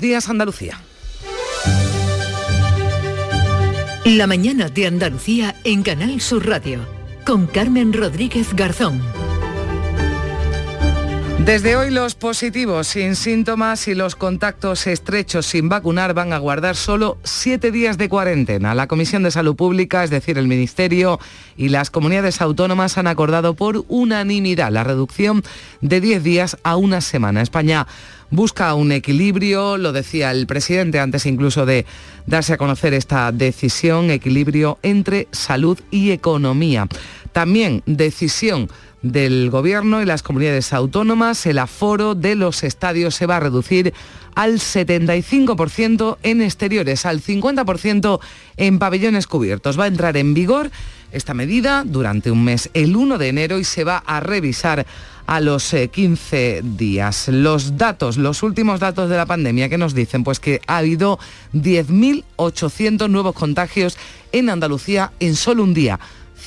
Días, Andalucía. La mañana de Andalucía en Canal Sur Radio con Carmen Rodríguez Garzón. Desde hoy los positivos sin síntomas y los contactos estrechos sin vacunar van a guardar solo siete días de cuarentena. La Comisión de Salud Pública, es decir, el Ministerio y las comunidades autónomas han acordado por unanimidad la reducción de diez días a una semana. España busca un equilibrio, lo decía el presidente antes incluso de darse a conocer esta decisión, equilibrio entre salud y economía. También decisión del Gobierno y las comunidades autónomas, el aforo de los estadios se va a reducir al 75% en exteriores, al 50% en pabellones cubiertos. Va a entrar en vigor esta medida durante un mes, el 1 de enero, y se va a revisar a los 15 eh, días. Los datos, los últimos datos de la pandemia, ¿qué nos dicen? Pues que ha habido 10.800 nuevos contagios en Andalucía en solo un día.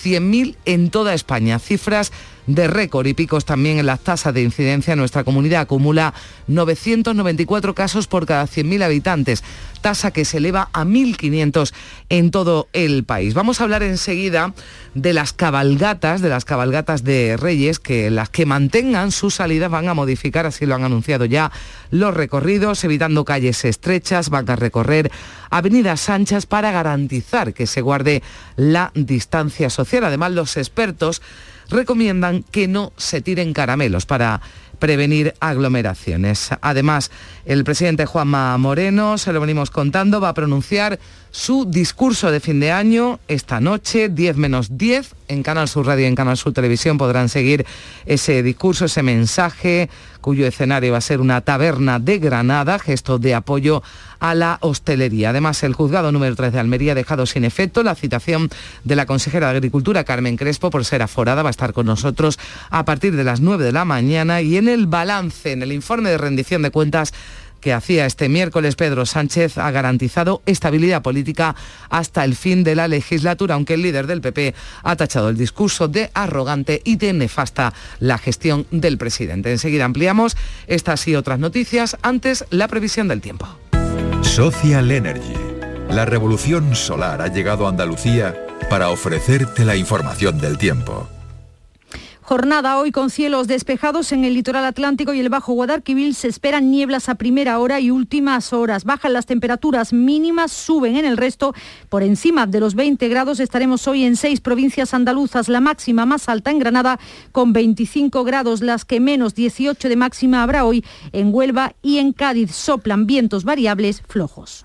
100.000 en toda España. Cifras de récord y picos también en las tasas de incidencia. Nuestra comunidad acumula 994 casos por cada 100.000 habitantes, tasa que se eleva a 1.500 en todo el país. Vamos a hablar enseguida de las cabalgatas, de las cabalgatas de Reyes, que las que mantengan su salida van a modificar, así lo han anunciado ya, los recorridos, evitando calles estrechas, van a recorrer avenidas anchas para garantizar que se guarde la distancia social. Además, los expertos recomiendan que no se tiren caramelos para prevenir aglomeraciones. Además, el presidente Juanma Moreno, se lo venimos contando, va a pronunciar su discurso de fin de año esta noche, 10 menos 10, en Canal Sur Radio y en Canal Sur Televisión podrán seguir ese discurso, ese mensaje, cuyo escenario va a ser una taberna de Granada, gesto de apoyo a la hostelería. Además, el juzgado número 3 de Almería ha dejado sin efecto la citación de la consejera de Agricultura, Carmen Crespo, por ser aforada. Va a estar con nosotros a partir de las 9 de la mañana y en el balance, en el informe de rendición de cuentas, que hacía este miércoles Pedro Sánchez ha garantizado estabilidad política hasta el fin de la legislatura, aunque el líder del PP ha tachado el discurso de arrogante y de nefasta la gestión del presidente. Enseguida ampliamos estas y otras noticias. Antes, la previsión del tiempo. Social Energy. La revolución solar ha llegado a Andalucía para ofrecerte la información del tiempo. Jornada hoy con cielos despejados en el litoral atlántico y el Bajo Guadalquivir. Se esperan nieblas a primera hora y últimas horas. Bajan las temperaturas mínimas, suben en el resto. Por encima de los 20 grados estaremos hoy en seis provincias andaluzas. La máxima más alta en Granada con 25 grados, las que menos 18 de máxima habrá hoy en Huelva y en Cádiz. Soplan vientos variables flojos.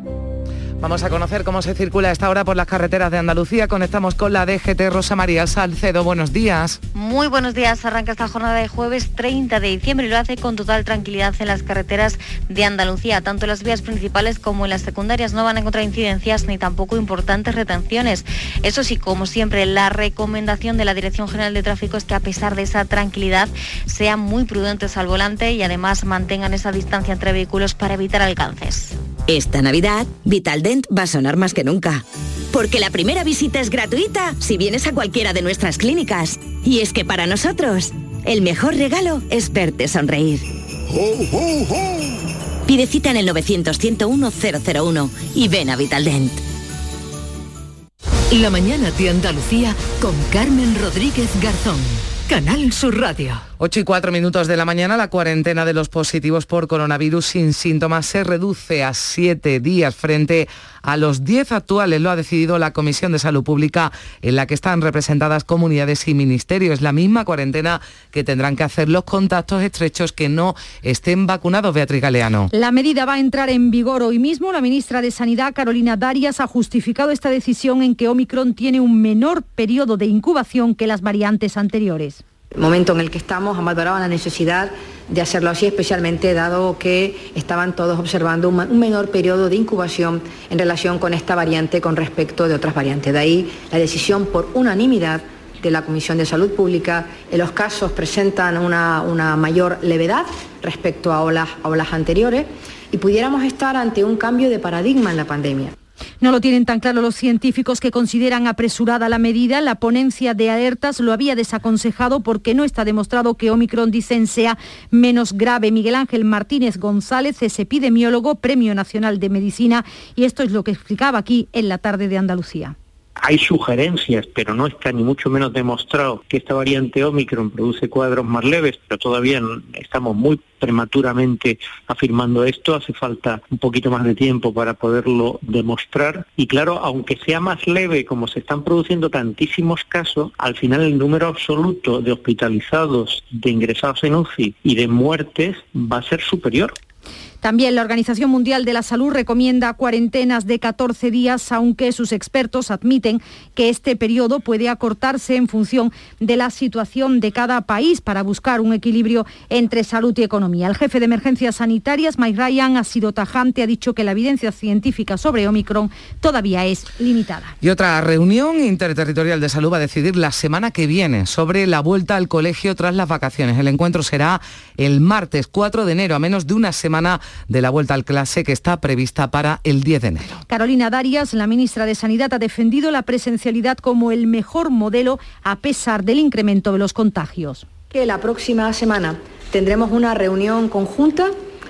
Vamos a conocer cómo se circula esta hora por las carreteras de Andalucía. Conectamos con la DGT Rosa María Salcedo. Buenos días. Muy buenos días. Arranca esta jornada de jueves 30 de diciembre y lo hace con total tranquilidad en las carreteras de Andalucía. Tanto en las vías principales como en las secundarias no van a encontrar incidencias ni tampoco importantes retenciones. Eso sí, como siempre, la recomendación de la Dirección General de Tráfico es que a pesar de esa tranquilidad sean muy prudentes al volante y además mantengan esa distancia entre vehículos para evitar alcances. Esta Navidad, Vitaldent va a sonar más que nunca. Porque la primera visita es gratuita si vienes a cualquiera de nuestras clínicas. Y es que para nosotros, el mejor regalo es verte sonreír. Pide cita en el 900-101-001 y ven a Vitaldent. La mañana de Andalucía con Carmen Rodríguez Garzón. Canal Sur Radio. 8 y 4 minutos de la mañana, la cuarentena de los positivos por coronavirus sin síntomas se reduce a 7 días frente a los 10 actuales. Lo ha decidido la Comisión de Salud Pública en la que están representadas comunidades y ministerios. La misma cuarentena que tendrán que hacer los contactos estrechos que no estén vacunados, Beatriz Galeano. La medida va a entrar en vigor hoy mismo. La ministra de Sanidad, Carolina Darias, ha justificado esta decisión en que Omicron tiene un menor periodo de incubación que las variantes anteriores. Momento en el que estamos ha valorado la necesidad de hacerlo así, especialmente dado que estaban todos observando un, menor periodo de incubación en relación con esta variante con respecto de otras variantes. De ahí la decisión por unanimidad de la Comisión de Salud Pública. En los casos presentan una, mayor levedad respecto a a olas anteriores y pudiéramos estar ante un cambio de paradigma en la pandemia. No lo tienen tan claro los científicos que consideran apresurada la medida. La ponencia de alertas lo había desaconsejado porque no está demostrado que Omicron, dicen, sea menos grave. Miguel Ángel Martínez González es epidemiólogo, Premio Nacional de Medicina, y esto es lo que explicaba aquí en la tarde de Andalucía. Hay sugerencias, pero no está ni mucho menos demostrado que esta variante Omicron produce cuadros más leves, pero todavía estamos muy prematuramente afirmando esto, hace falta un poquito más de tiempo para poderlo demostrar. Y claro, aunque sea más leve, como se están produciendo tantísimos casos, al final el número absoluto de hospitalizados, de ingresados en UCI y de muertes va a ser superior. También la Organización Mundial de la Salud recomienda cuarentenas de 14 días, aunque sus expertos admiten que este periodo puede acortarse en función de la situación de cada país para buscar un equilibrio entre salud y economía. El jefe de emergencias sanitarias, Mike Ryan, ha sido tajante, ha dicho que la evidencia científica sobre Omicron todavía es limitada. Y otra reunión interterritorial de salud va a decidir la semana que viene sobre la vuelta al colegio tras las vacaciones. El encuentro será el martes 4 de enero, a menos de una semana de la vuelta al clase que está prevista para el 10 de enero. Carolina Darias, la ministra de Sanidad, ha defendido la presencialidad como el mejor modelo a pesar del incremento de los contagios. Que la próxima semana tendremos una reunión conjunta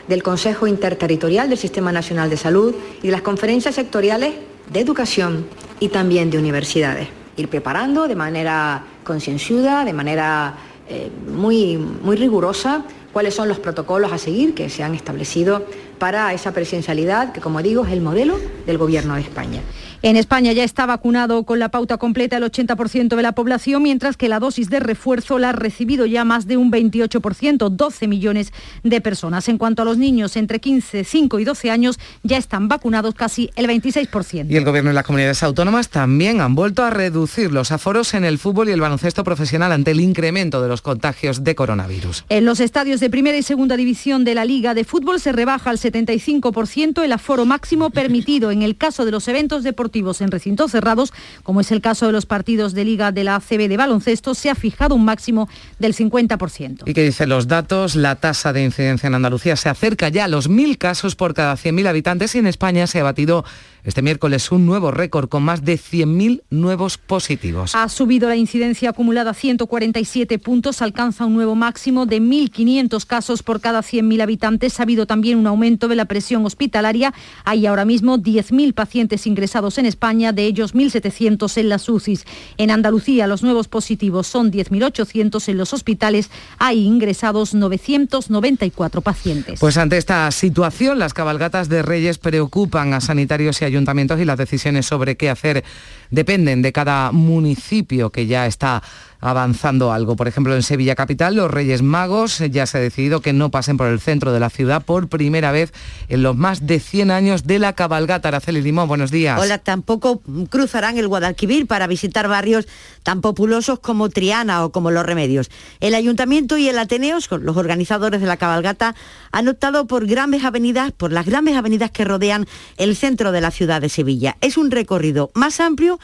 del Consejo Interterritorial del Sistema Nacional de Salud y de las conferencias sectoriales de educación y también de universidades. Ir preparando de manera concienzuda, de manera eh, muy, muy rigurosa cuáles son los protocolos a seguir que se han establecido para esa presencialidad, que como digo es el modelo del Gobierno de España. En España ya está vacunado con la pauta completa el 80% de la población, mientras que la dosis de refuerzo la ha recibido ya más de un 28%, 12 millones de personas. En cuanto a los niños entre 15, 5 y 12 años, ya están vacunados casi el 26%. Y el Gobierno y las comunidades autónomas también han vuelto a reducir los aforos en el fútbol y el baloncesto profesional ante el incremento de los contagios de coronavirus. En los estadios de primera y segunda división de la Liga de Fútbol se rebaja al 75% el aforo máximo permitido en el caso de los eventos deportivos en recintos cerrados, como es el caso de los partidos de Liga de la ACB de baloncesto, se ha fijado un máximo del 50%. ¿Y qué dicen los datos? La tasa de incidencia en Andalucía se acerca ya a los mil casos por cada 100.000 habitantes y en España se ha batido este miércoles un nuevo récord con más de 100.000 nuevos positivos. Ha subido la incidencia acumulada a 147 puntos, alcanza un nuevo máximo de 1.500 casos por cada 100.000 habitantes. Ha habido también un aumento de la presión hospitalaria. Hay ahora mismo 10.000 pacientes ingresados en España, de ellos 1.700 en las UCIs. En Andalucía los nuevos positivos son 10.800 en los hospitales. Hay ingresados 994 pacientes. Pues ante esta situación, las cabalgatas de Reyes preocupan a sanitarios y ayuntamientos y las decisiones sobre qué hacer dependen de cada municipio que ya está avanzando algo. Por ejemplo, en Sevilla Capital, los Reyes Magos ya se ha decidido que no pasen por el centro de la ciudad por primera vez en los más de 100 años de la cabalgata. Araceli Limón, buenos días. Hola, tampoco cruzarán el Guadalquivir para visitar barrios tan populosos como Triana o como Los Remedios. El Ayuntamiento y el Ateneos, los organizadores de la cabalgata, han optado por grandes avenidas, por las grandes avenidas que rodean el centro de la ciudad de Sevilla. Es un recorrido más amplio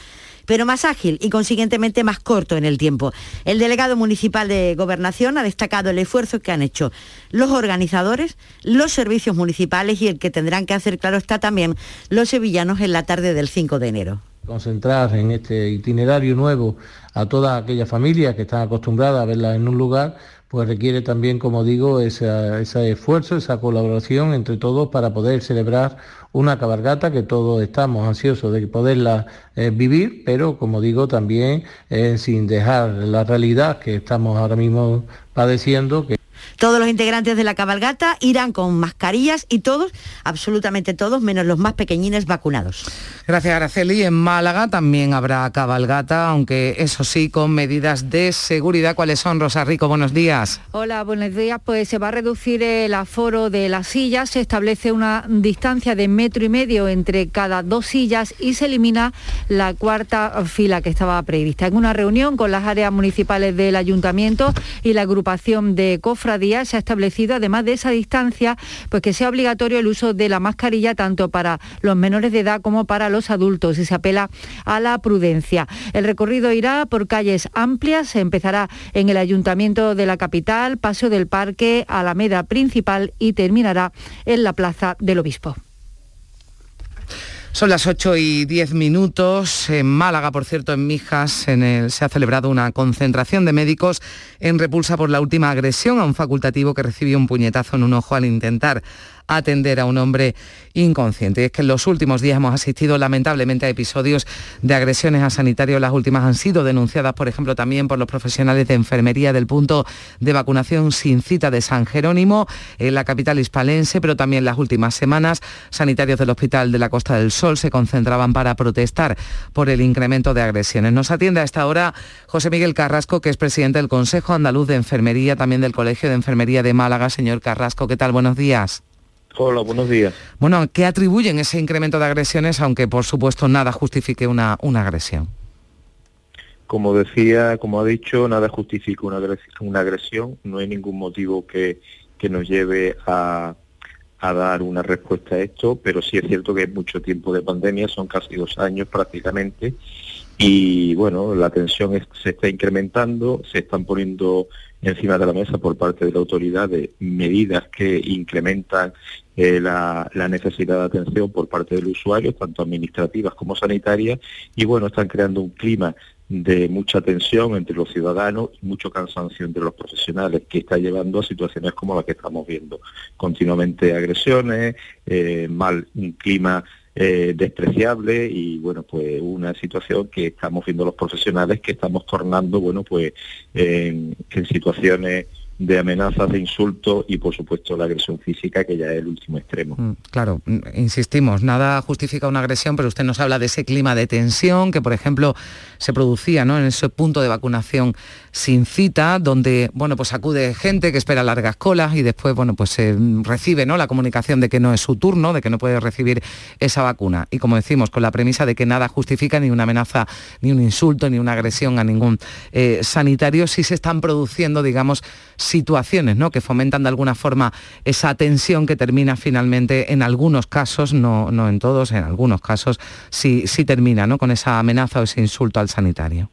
pero más ágil y consiguientemente más corto en el tiempo. El delegado municipal de Gobernación ha destacado el esfuerzo que han hecho los organizadores, los servicios municipales y el que tendrán que hacer claro está también los sevillanos en la tarde del 5 de enero concentrar en este itinerario nuevo a toda aquella familia que están acostumbradas a verla en un lugar, pues requiere también, como digo, ese, esfuerzo, esa colaboración entre todos para poder celebrar una cabalgata que todos estamos ansiosos de poderla eh, vivir, pero como digo, también eh, sin dejar la realidad que estamos ahora mismo padeciendo. Todos los integrantes de la cabalgata irán con mascarillas y todos, absolutamente todos, menos los más pequeñines vacunados. Gracias, Araceli. En Málaga también habrá cabalgata, aunque eso sí, con medidas de seguridad. ¿Cuáles son, Rosa Rico? Buenos días. Hola, buenos días. Pues se va a reducir el aforo de las sillas, se establece una distancia de metro y medio entre cada dos sillas y se elimina la cuarta fila que estaba prevista. En una reunión con las áreas municipales del ayuntamiento y la agrupación de cofradías se ha establecido, además de esa distancia, pues que sea obligatorio el uso de la mascarilla tanto para los menores de edad como para los adultos y se apela a la prudencia. El recorrido irá por calles amplias, se empezará en el ayuntamiento de la capital, Paseo del Parque, Alameda Principal y terminará en la Plaza del Obispo. Son las 8 y 10 minutos. En Málaga, por cierto, en Mijas, se ha celebrado una concentración de médicos en repulsa por la última agresión a un facultativo que recibió un puñetazo en un ojo al intentar atender a un hombre inconsciente. Y es que en los últimos días hemos asistido lamentablemente a episodios de agresiones a sanitarios. Las últimas han sido denunciadas, por ejemplo, también por los profesionales de enfermería del punto de vacunación sin cita de San Jerónimo en la capital hispalense, pero también las últimas semanas sanitarios del Hospital de la Costa del Sol se concentraban para protestar por el incremento de agresiones. Nos atiende a esta hora José Miguel Carrasco, que es presidente del Consejo Andaluz de Enfermería, también del Colegio de Enfermería de Málaga. Señor Carrasco, ¿qué tal? Buenos días. Hola, buenos días. Bueno, ¿qué atribuyen ese incremento de agresiones, aunque por supuesto nada justifique una, una agresión? Como decía, como ha dicho, nada justifica una, una agresión, no hay ningún motivo que, que nos lleve a, a, dar una respuesta a esto, pero sí es cierto que es mucho tiempo de pandemia, son casi dos años prácticamente, y bueno, la tensión se está incrementando, se están poniendo encima de la mesa por parte de la autoridad de medidas que incrementan eh, la, necesidad de atención por parte del usuario, tanto administrativas como sanitarias, y bueno, están creando un clima de mucha tensión entre los ciudadanos y mucho cansancio entre los profesionales, que está llevando a situaciones como la que estamos viendo. Continuamente agresiones, eh, mal un clima eh, despreciable y bueno pues una situación que estamos viendo los profesionales que estamos tornando bueno pues en situaciones de amenazas, de insultos y por supuesto la agresión física que ya es el último extremo. Mm, claro, mm, insistimos, nada justifica una agresión, pero usted nos habla de ese clima de tensión que por ejemplo se producía ¿no? en ese punto de vacunación sin cita, donde bueno pues acude gente que espera largas colas y después bueno pues se recibe ¿no? la comunicación de que no es su turno, de que no puede recibir esa vacuna. Y como decimos, con la premisa de que nada justifica ni una amenaza, ni un insulto, ni una agresión a ningún eh, sanitario, si se están produciendo, digamos, situaciones ¿no? que fomentan de alguna forma esa tensión que termina finalmente en algunos casos, no, no en todos, en algunos casos, sí, sí termina ¿no? con esa amenaza o ese insulto al sanitario.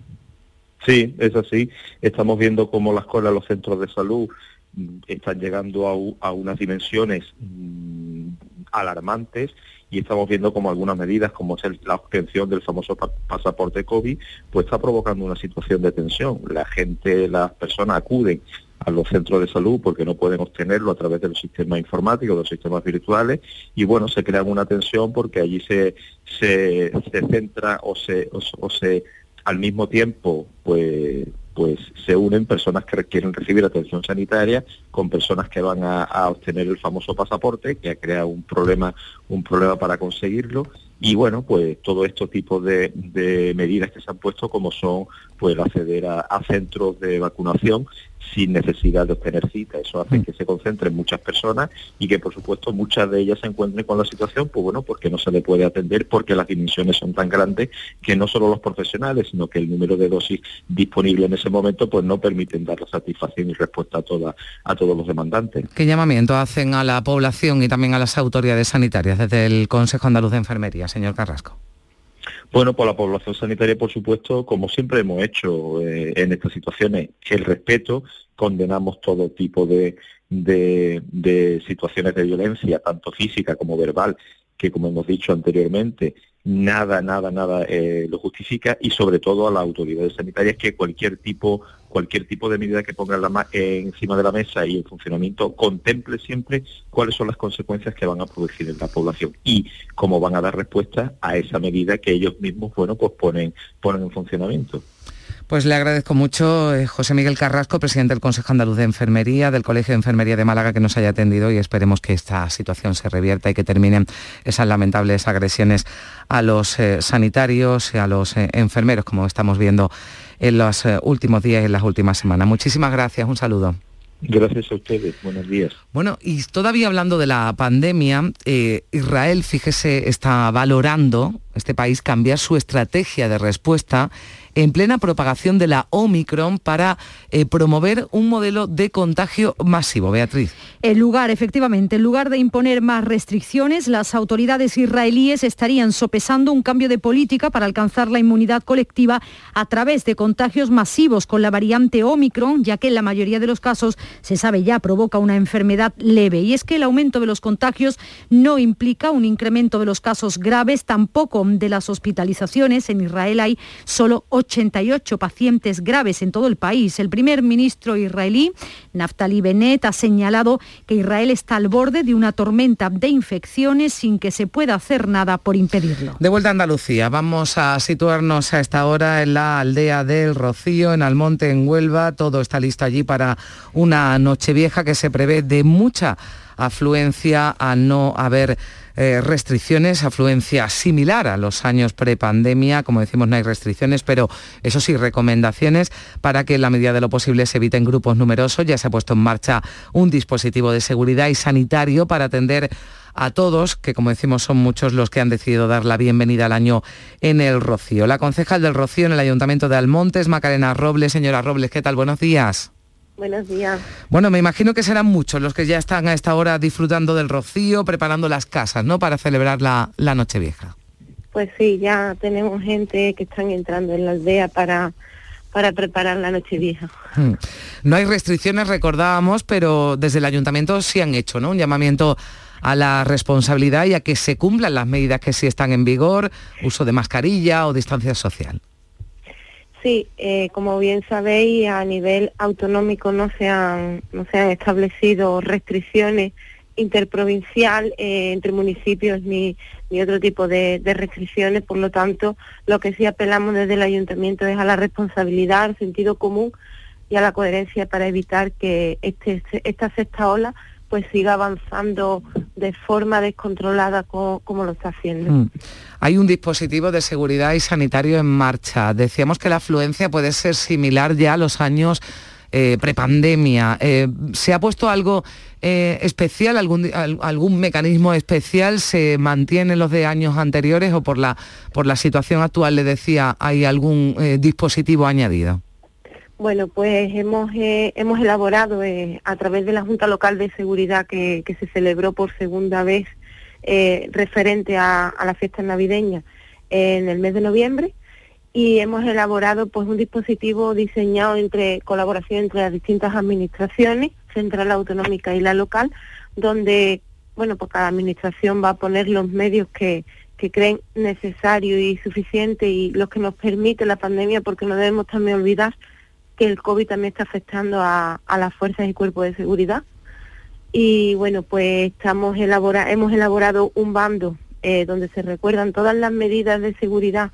Sí, es así. Estamos viendo cómo las colas, los centros de salud mm, están llegando a, unas dimensiones mm, alarmantes y estamos viendo como algunas medidas, como es la obtención del famoso pasaporte COVID, pues está provocando una situación de tensión. La gente, las personas acuden a los centros de salud porque no pueden obtenerlo a través de los sistemas informáticos, de los sistemas virtuales, y bueno, se crea una tensión porque allí se, se, centra o se, o, se al mismo tiempo pues pues se unen personas que quieren recibir atención sanitaria con personas que van a, a, obtener el famoso pasaporte, que ha creado un problema, un problema para conseguirlo. Y bueno, pues todo estos tipos de, de medidas que se han puesto, como son pues acceder a, a centros de vacunación sin necesidad de obtener cita. Eso hace mm. que se concentren muchas personas y que, por supuesto, muchas de ellas se encuentren con la situación, pues bueno, porque no se le puede atender, porque las dimensiones son tan grandes que no solo los profesionales, sino que el número de dosis disponible en ese momento, pues no permiten dar la satisfacción y respuesta a, toda, a todos los demandantes. ¿Qué llamamiento hacen a la población y también a las autoridades sanitarias desde el Consejo Andaluz de Enfermería, señor Carrasco? Bueno, por la población sanitaria, por supuesto, como siempre hemos hecho eh, en estas situaciones, el respeto, condenamos todo tipo de, de, situaciones de violencia, tanto física como verbal, que como hemos dicho anteriormente, nada, nada, nada eh, lo justifica y sobre todo a las autoridades sanitarias que cualquier tipo cualquier tipo de medida que ponga la, encima de la mesa y el funcionamiento contemple siempre cuáles son las consecuencias que van a producir en la población y cómo van a dar respuesta a esa medida que ellos mismos bueno pues ponen ponen en funcionamiento. Pues le agradezco mucho eh, José Miguel Carrasco, presidente del Consejo Andaluz de Enfermería, del Colegio de Enfermería de Málaga, que nos haya atendido y esperemos que esta situación se revierta y que terminen esas lamentables agresiones a los eh, sanitarios y a los eh, enfermeros, como estamos viendo en los últimos días y en las últimas semanas. Muchísimas gracias, un saludo. Gracias a ustedes, buenos días. Bueno, y todavía hablando de la pandemia, Israel, fíjese, está valorando, este país, cambiar su estrategia de respuesta en plena propagación de la Omicron para eh, promover un modelo de contagio masivo. Beatriz. En lugar, efectivamente, en lugar de imponer más restricciones, las autoridades israelíes estarían sopesando un cambio de política para alcanzar la inmunidad colectiva a través de contagios masivos con la variante Omicron, ya que en la mayoría de los casos se sabe ya provoca una enfermedad leve. Y es que el aumento de los contagios no implica un incremento de los casos graves, tampoco de las hospitalizaciones. En Israel hay solo 88 pacientes graves en todo el país. El primer ministro israelí, Naftali Bennett, ha señalado que Israel está al borde de una tormenta de infecciones sin que se pueda hacer nada por impedirlo. De vuelta a Andalucía, vamos a situarnos a esta hora en la aldea del Rocío, en Almonte, en Huelva. Todo está listo allí para una noche vieja que se prevé de mucha afluencia al no haber eh, restricciones, afluencia similar a los años prepandemia. Como decimos, no hay restricciones, pero eso sí, recomendaciones para que en la medida de lo posible se eviten grupos numerosos. Ya se ha puesto en marcha un dispositivo de seguridad y sanitario para atender a todos, que como decimos son muchos los que han decidido dar la bienvenida al año en el Rocío. La concejal del Rocío en el Ayuntamiento de Almontes, Macarena Robles. Señora Robles, ¿qué tal? Buenos días. Buenos días. Bueno, me imagino que serán muchos los que ya están a esta hora disfrutando del rocío, preparando las casas, ¿no? Para celebrar la, la Nochevieja. Pues sí, ya tenemos gente que están entrando en la aldea para, para preparar la Nochevieja. Hmm. No hay restricciones, recordábamos, pero desde el ayuntamiento sí han hecho, ¿no? Un llamamiento a la responsabilidad y a que se cumplan las medidas que sí están en vigor, uso de mascarilla o distancia social. Sí, eh, como bien sabéis, a nivel autonómico no se han, no se han establecido restricciones interprovincial eh, entre municipios ni, ni otro tipo de, restricciones. Por lo tanto, lo que sí apelamos desde el ayuntamiento es a la responsabilidad, al sentido común y a la coherencia para evitar que este, esta sexta ola pues siga avanzando de forma descontrolada como, lo está haciendo. Mm. Hay un dispositivo de seguridad y sanitario en marcha. Decíamos que la afluencia puede ser similar ya a los años eh, prepandemia. Eh, ¿Se ha puesto algo eh, especial, algún, algún mecanismo especial? ¿Se mantiene los de años anteriores o por la, por la situación actual, le decía, hay algún dispositivo añadido? Bueno, pues hemos, eh, hemos elaborado eh, a través de la Junta Local de Seguridad que, se celebró por segunda vez eh, referente a, la fiesta navideña en el mes de noviembre. Y hemos elaborado pues un dispositivo diseñado entre colaboración entre las distintas administraciones, central autonómica y la local, donde bueno pues cada administración va a poner los medios que, que creen necesario y suficiente y los que nos permite la pandemia porque no debemos también olvidar que el COVID también está afectando a, las fuerzas y cuerpos de seguridad. Y bueno, pues estamos elabora hemos elaborado un bando eh, donde se recuerdan todas las medidas de seguridad,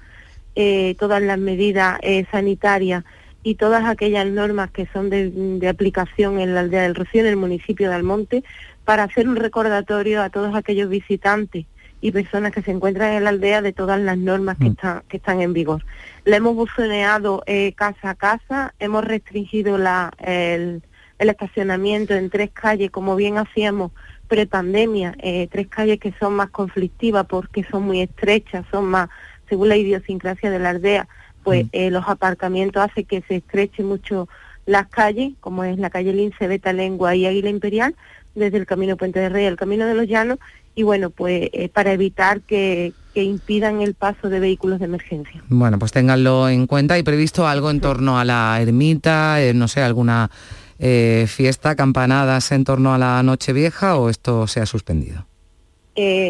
eh, todas las medidas eh, sanitarias y todas aquellas normas que son de, de, aplicación en la aldea del Rocío, en el municipio de Almonte, para hacer un recordatorio a todos aquellos visitantes y personas que se encuentran en la aldea de todas las normas que, mm. están, que están en vigor. Le hemos buzoneado eh, casa a casa, hemos restringido la, el, estacionamiento en tres calles, como bien hacíamos prepandemia, eh, tres calles que son más conflictivas porque son muy estrechas, son más, según la idiosincrasia de la aldea, pues mm. eh, los aparcamientos hacen que se estrechen mucho las calles, como es la calle Lince, Beta Lengua y Águila Imperial, desde el Camino Puente de Rey al Camino de los Llanos, y bueno, pues eh, para evitar que, impidan el paso de vehículos de emergencia. Bueno, pues ténganlo en cuenta y previsto algo en torno a la ermita, eh, no sé, alguna eh, fiesta, campanadas en torno a la Nochevieja o esto se ha suspendido.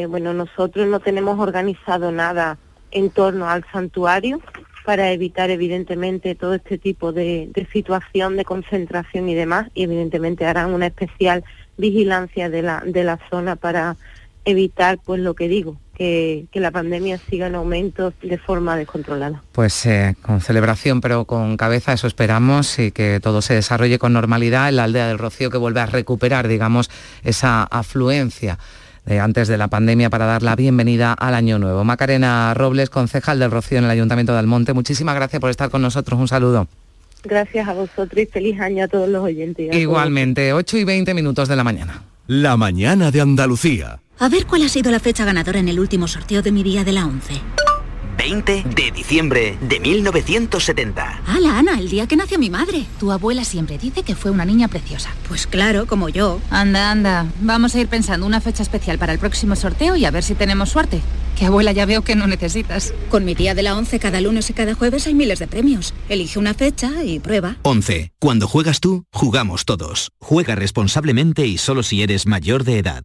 bueno, nosotros no tenemos organizado nada en torno al santuario para evitar evidentemente todo este tipo de, de situación de concentración y demás y evidentemente harán una especial vigilancia de la, de la zona para evitar pues lo que digo, que, la pandemia siga en aumento de forma descontrolada. Pues eh, con celebración, pero con cabeza, eso esperamos y que todo se desarrolle con normalidad en la aldea del Rocío, que vuelve a recuperar, digamos, esa afluencia de antes de la pandemia para dar la bienvenida al año nuevo. Macarena Robles, concejal del Rocío en el Ayuntamiento de Almonte, muchísimas gracias por estar con nosotros. Un saludo. Gracias a vosotros y feliz año a todos los oyentes. Igualmente, 8 y 20 minutos de la mañana. La mañana de Andalucía. A ver cuál ha sido la fecha ganadora en el último sorteo de mi día de la 11. 20 de diciembre de 1970. ¡Hala, Ana! El día que nació mi madre. Tu abuela siempre dice que fue una niña preciosa. Pues claro, como yo. Anda, anda. Vamos a ir pensando una fecha especial para el próximo sorteo y a ver si tenemos suerte. Que abuela ya veo que no necesitas. Con mi día de la 11 cada lunes y cada jueves hay miles de premios. Elige una fecha y prueba. 11. Cuando juegas tú, jugamos todos. Juega responsablemente y solo si eres mayor de edad.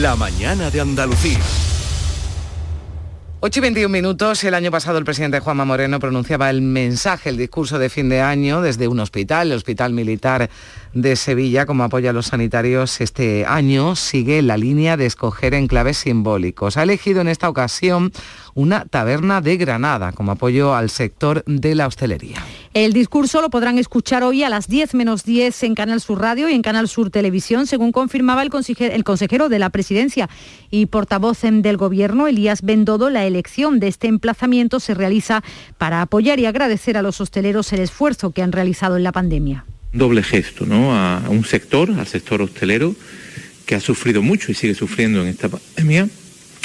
La mañana de Andalucía. 8 y 21 minutos. El año pasado el presidente Juanma Moreno pronunciaba el mensaje, el discurso de fin de año desde un hospital, el Hospital Militar de Sevilla, como apoya a los sanitarios. Este año sigue la línea de escoger enclaves simbólicos. Ha elegido en esta ocasión una taberna de Granada como apoyo al sector de la hostelería. El discurso lo podrán escuchar hoy a las 10 menos 10 en Canal Sur Radio y en Canal Sur Televisión, según confirmaba el consejero, el consejero de la Presidencia y portavoz del Gobierno, Elías Bendodo. La elección de este emplazamiento se realiza para apoyar y agradecer a los hosteleros el esfuerzo que han realizado en la pandemia. Doble gesto, ¿no? A un sector, al sector hostelero, que ha sufrido mucho y sigue sufriendo en esta pandemia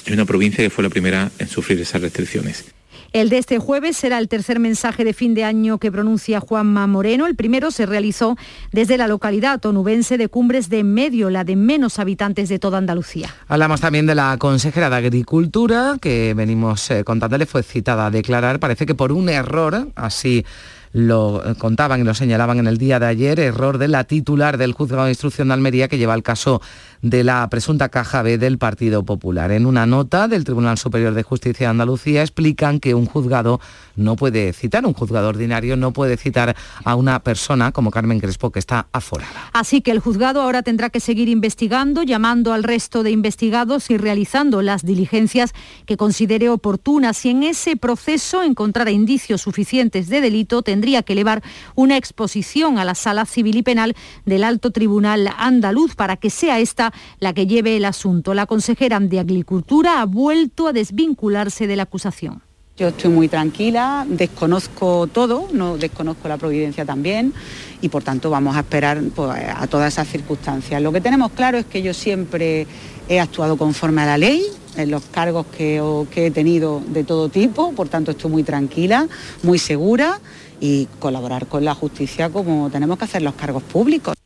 es una provincia que fue la primera en sufrir esas restricciones. El de este jueves será el tercer mensaje de fin de año que pronuncia Juanma Moreno. El primero se realizó desde la localidad onubense de Cumbres de Medio, la de menos habitantes de toda Andalucía. Hablamos también de la consejera de Agricultura, que venimos eh, contándole, fue citada a declarar, parece que por un error, así lo contaban y lo señalaban en el día de ayer, error de la titular del juzgado de instrucción de Almería que lleva el caso de la presunta caja B del Partido Popular. En una nota del Tribunal Superior de Justicia de Andalucía explican que un juzgado no puede citar, un juzgado ordinario no puede citar a una persona como Carmen Crespo que está aforada. Así que el juzgado ahora tendrá que seguir investigando, llamando al resto de investigados y realizando las diligencias que considere oportunas. Si en ese proceso encontrara indicios suficientes de delito, tendría que elevar una exposición a la Sala Civil y Penal del Alto Tribunal Andaluz para que sea esta la que lleve el asunto. La consejera de Agricultura ha vuelto a desvincularse de la acusación. Yo estoy muy tranquila, desconozco todo, no desconozco la providencia también y por tanto vamos a esperar pues, a todas esas circunstancias. Lo que tenemos claro es que yo siempre he actuado conforme a la ley en los cargos que, que he tenido de todo tipo, por tanto estoy muy tranquila, muy segura y colaborar con la justicia como tenemos que hacer los cargos públicos.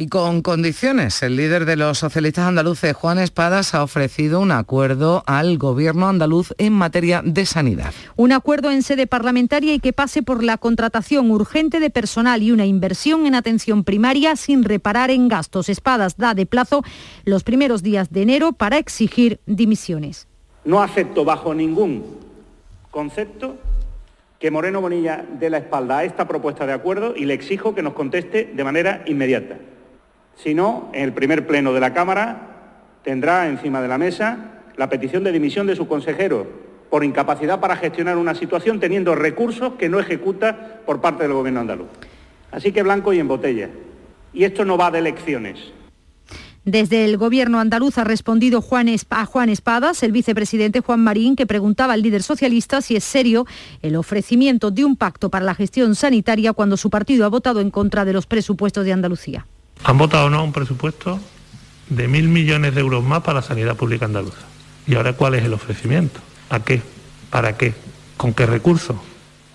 Y con condiciones, el líder de los socialistas andaluces, Juan Espadas, ha ofrecido un acuerdo al gobierno andaluz en materia de sanidad. Un acuerdo en sede parlamentaria y que pase por la contratación urgente de personal y una inversión en atención primaria sin reparar en gastos. Espadas da de plazo los primeros días de enero para exigir dimisiones. No acepto bajo ningún concepto que Moreno Bonilla dé la espalda a esta propuesta de acuerdo y le exijo que nos conteste de manera inmediata. Si no, en el primer pleno de la Cámara tendrá encima de la mesa la petición de dimisión de su consejero por incapacidad para gestionar una situación teniendo recursos que no ejecuta por parte del Gobierno andaluz. Así que blanco y en botella. Y esto no va de elecciones. Desde el gobierno andaluz ha respondido a Juan Espadas, el vicepresidente Juan Marín, que preguntaba al líder socialista si es serio el ofrecimiento de un pacto para la gestión sanitaria cuando su partido ha votado en contra de los presupuestos de Andalucía. Han votado no un presupuesto de mil millones de euros más para la sanidad pública andaluza. ¿Y ahora cuál es el ofrecimiento? ¿A qué? ¿Para qué? ¿Con qué recursos?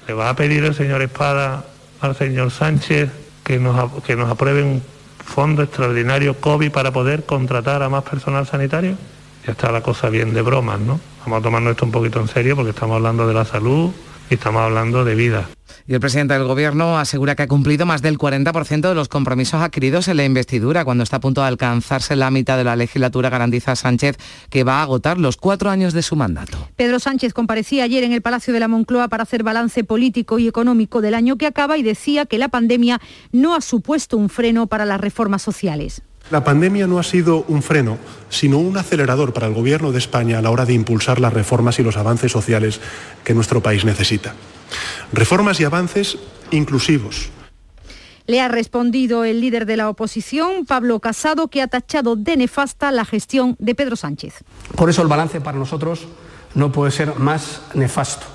¿Le va a pedir el señor Espada al señor Sánchez que nos, que nos apruebe un fondo extraordinario COVID para poder contratar a más personal sanitario? ya está la cosa bien de bromas, ¿no? Vamos a tomarnos esto un poquito en serio porque estamos hablando de la salud y estamos hablando de vida. Y el presidente del Gobierno asegura que ha cumplido más del 40% de los compromisos adquiridos en la investidura. Cuando está a punto de alcanzarse la mitad de la legislatura, garantiza Sánchez que va a agotar los cuatro años de su mandato. Pedro Sánchez comparecía ayer en el Palacio de la Moncloa para hacer balance político y económico del año que acaba y decía que la pandemia no ha supuesto un freno para las reformas sociales. La pandemia no ha sido un freno, sino un acelerador para el Gobierno de España a la hora de impulsar las reformas y los avances sociales que nuestro país necesita. Reformas y avances inclusivos. Le ha respondido el líder de la oposición, Pablo Casado, que ha tachado de nefasta la gestión de Pedro Sánchez. Por eso el balance para nosotros no puede ser más nefasto.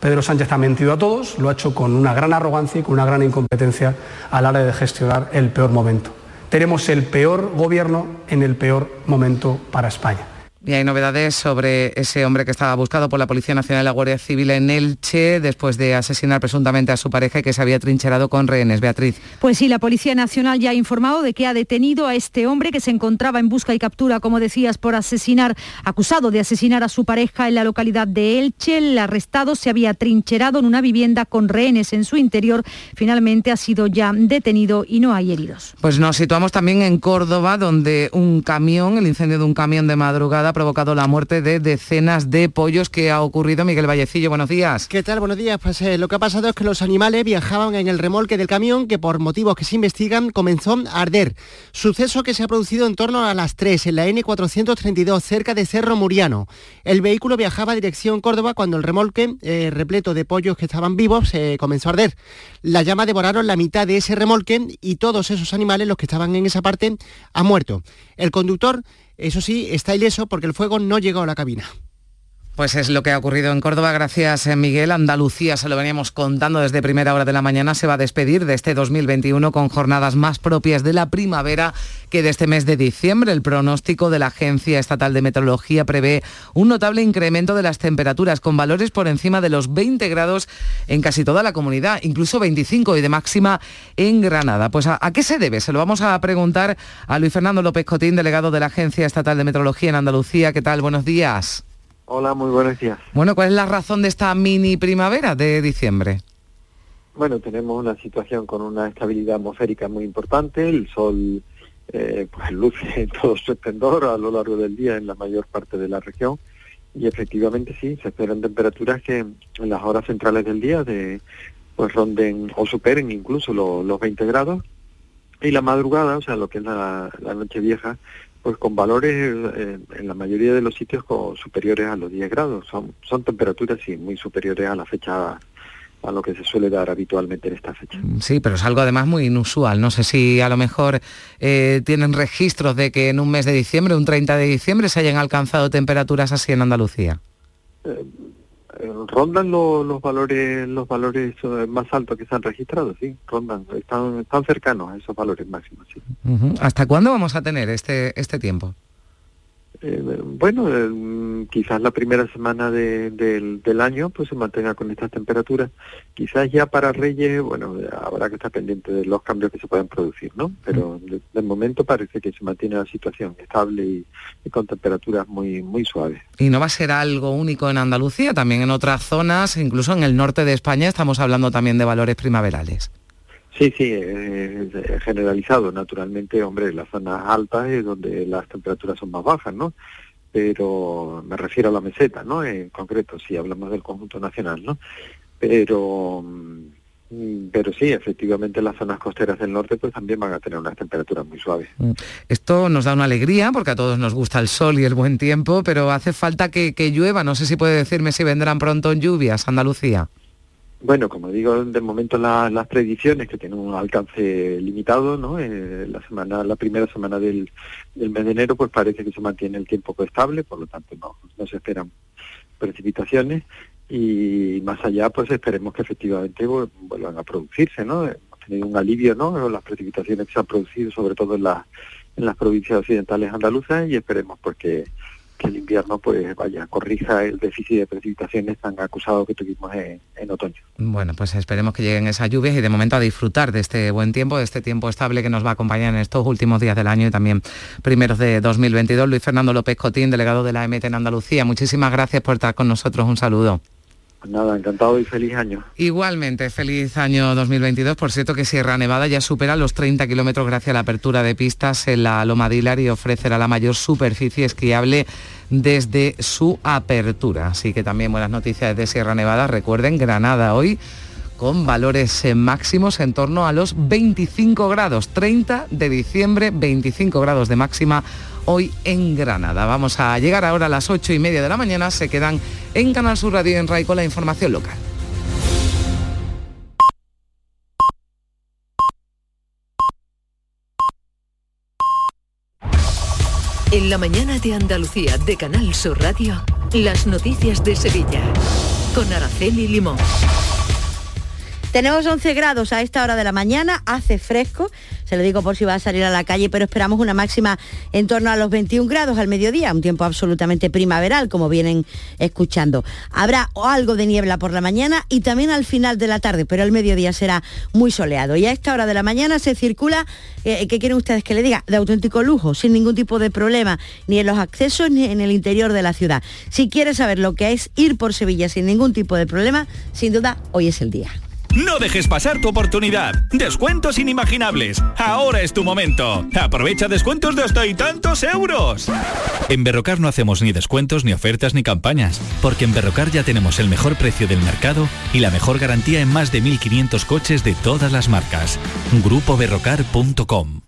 Pedro Sánchez ha mentido a todos, lo ha hecho con una gran arrogancia y con una gran incompetencia a la hora de gestionar el peor momento tenemos el peor gobierno en el peor momento para España. Y hay novedades sobre ese hombre que estaba buscado por la Policía Nacional y la Guardia Civil en Elche después de asesinar presuntamente a su pareja y que se había trincherado con rehenes. Beatriz. Pues sí, la Policía Nacional ya ha informado de que ha detenido a este hombre que se encontraba en busca y captura, como decías, por asesinar, acusado de asesinar a su pareja en la localidad de Elche. El arrestado se había trincherado en una vivienda con rehenes en su interior. Finalmente ha sido ya detenido y no hay heridos. Pues nos situamos también en Córdoba, donde un camión, el incendio de un camión de madrugada, provocado la muerte de decenas de pollos que ha ocurrido. Miguel Vallecillo, buenos días. ¿Qué tal? Buenos días. Pues eh, lo que ha pasado es que los animales viajaban en el remolque del camión que por motivos que se investigan comenzó a arder. Suceso que se ha producido en torno a las 3 en la N432 cerca de Cerro Muriano. El vehículo viajaba a dirección Córdoba cuando el remolque eh, repleto de pollos que estaban vivos se comenzó a arder. Las llamas devoraron la mitad de ese remolque y todos esos animales, los que estaban en esa parte, han muerto. El conductor eso sí, está ileso porque el fuego no llegó a la cabina. Pues es lo que ha ocurrido en Córdoba. Gracias, eh, Miguel. Andalucía, se lo veníamos contando desde primera hora de la mañana, se va a despedir de este 2021 con jornadas más propias de la primavera que de este mes de diciembre. El pronóstico de la Agencia Estatal de Meteorología prevé un notable incremento de las temperaturas con valores por encima de los 20 grados en casi toda la comunidad, incluso 25 y de máxima en Granada. Pues ¿a, qué se debe? Se lo vamos a preguntar a Luis Fernando López Cotín, delegado de la Agencia Estatal de Meteorología en Andalucía. ¿Qué tal? Buenos días. Hola, muy buenos días. Bueno, ¿cuál es la razón de esta mini primavera de diciembre? Bueno, tenemos una situación con una estabilidad atmosférica muy importante, el sol eh, pues luce en todo su esplendor a lo largo del día en la mayor parte de la región y efectivamente sí, se esperan temperaturas que en las horas centrales del día de, pues ronden o superen incluso los 20 grados y la madrugada, o sea, lo que es la noche vieja, pues con valores eh, en la mayoría de los sitios superiores a los 10 grados. Son, son temperaturas sí, muy superiores a la fecha a lo que se suele dar habitualmente en esta fecha. Mm, sí, pero es algo además muy inusual. No sé si a lo mejor eh, tienen registros de que en un mes de diciembre, un 30 de diciembre, se hayan alcanzado temperaturas así en Andalucía. Eh, rondan los valores los valores eh, más altos que se han registrado, sí, rondan, están, están cercanos a esos valores máximos. ¿Hasta cuándo vamos a tener este, este tiempo? Eh, bueno, quizás la primera semana del, año pues se mantenga con estas temperaturas. Quizás ya para Reyes, bueno, habrá que estar pendiente de los cambios que se pueden producir, ¿no? Pero de, momento parece que se mantiene la situación estable y, y, con temperaturas muy, muy suaves. ¿Y no va a ser algo único en Andalucía? También en otras zonas, incluso en el norte de España, estamos hablando también de valores primaverales. Sí, sí, es generalizado. Naturalmente, hombre, las zonas altas es donde las temperaturas son más bajas, ¿no? Pero me refiero a la meseta, ¿no? En concreto, si hablamos del conjunto nacional, ¿no? Pero, mm, pero sí, efectivamente las zonas costeras del norte pues también van a tener unas temperaturas muy suaves. Mm. Esto nos da una alegría porque a todos nos gusta el sol y el buen tiempo, pero hace falta que, que llueva. No sé si puede decirme si vendrán pronto lluvias, Andalucía. Bueno, como digo, de momento las predicciones que tienen un alcance limitado, ¿no? Eh, la semana, la primera semana del, mes de enero, pues parece que se mantiene el tiempo estable, por lo tanto no, no se esperan precipitaciones y más allá, pues esperemos que efectivamente vuelvan a producirse, ¿no? Hemos tenido un alivio, ¿no? Las precipitaciones que se han producido, sobre todo en, las en las provincias occidentales andaluzas y esperemos pues el invierno pues vaya, corrija el déficit de precipitaciones tan acusado que tuvimos en, en otoño. Bueno, pues esperemos que lleguen esas lluvias y de momento a disfrutar de este buen tiempo, de este tiempo estable que nos va a acompañar en estos últimos días del año y también primeros de 2022. Luis Fernando López Cotín, delegado de la EMT en Andalucía, muchísimas gracias por estar con nosotros. Un saludo. Nada, encantado y feliz año. Igualmente, feliz año 2022. Por cierto que Sierra Nevada ya supera los 30 kilómetros gracias a la apertura de pistas en la Loma Dilar y ofrecerá la mayor superficie esquiable desde su apertura. Así que también buenas noticias de Sierra Nevada. Recuerden, Granada hoy con valores eh, máximos en torno a los 25 grados. 30 de diciembre, 25 grados de máxima hoy en Granada. Vamos a llegar ahora a las 8 y media de la mañana. Se quedan en Canal Sur Radio y en RAI con la información local. En la mañana de Andalucía de Canal Sur Radio, las noticias de Sevilla. Con Araceli Limón. Tenemos 11 grados a esta hora de la mañana, hace fresco, se lo digo por si va a salir a la calle, pero esperamos una máxima en torno a los 21 grados al mediodía, un tiempo absolutamente primaveral, como vienen escuchando. Habrá algo de niebla por la mañana y también al final de la tarde, pero el mediodía será muy soleado. Y a esta hora de la mañana se circula, eh, ¿qué quieren ustedes que le diga? De auténtico lujo, sin ningún tipo de problema, ni en los accesos ni en el interior de la ciudad. Si quieres saber lo que es ir por Sevilla sin ningún tipo de problema, sin duda, hoy es el día. No dejes pasar tu oportunidad. Descuentos inimaginables. Ahora es tu momento. Aprovecha descuentos de hasta y tantos euros. En Berrocar no hacemos ni descuentos, ni ofertas, ni campañas. Porque en Berrocar ya tenemos el mejor precio del mercado y la mejor garantía en más de 1.500 coches de todas las marcas. GrupoBerrocar.com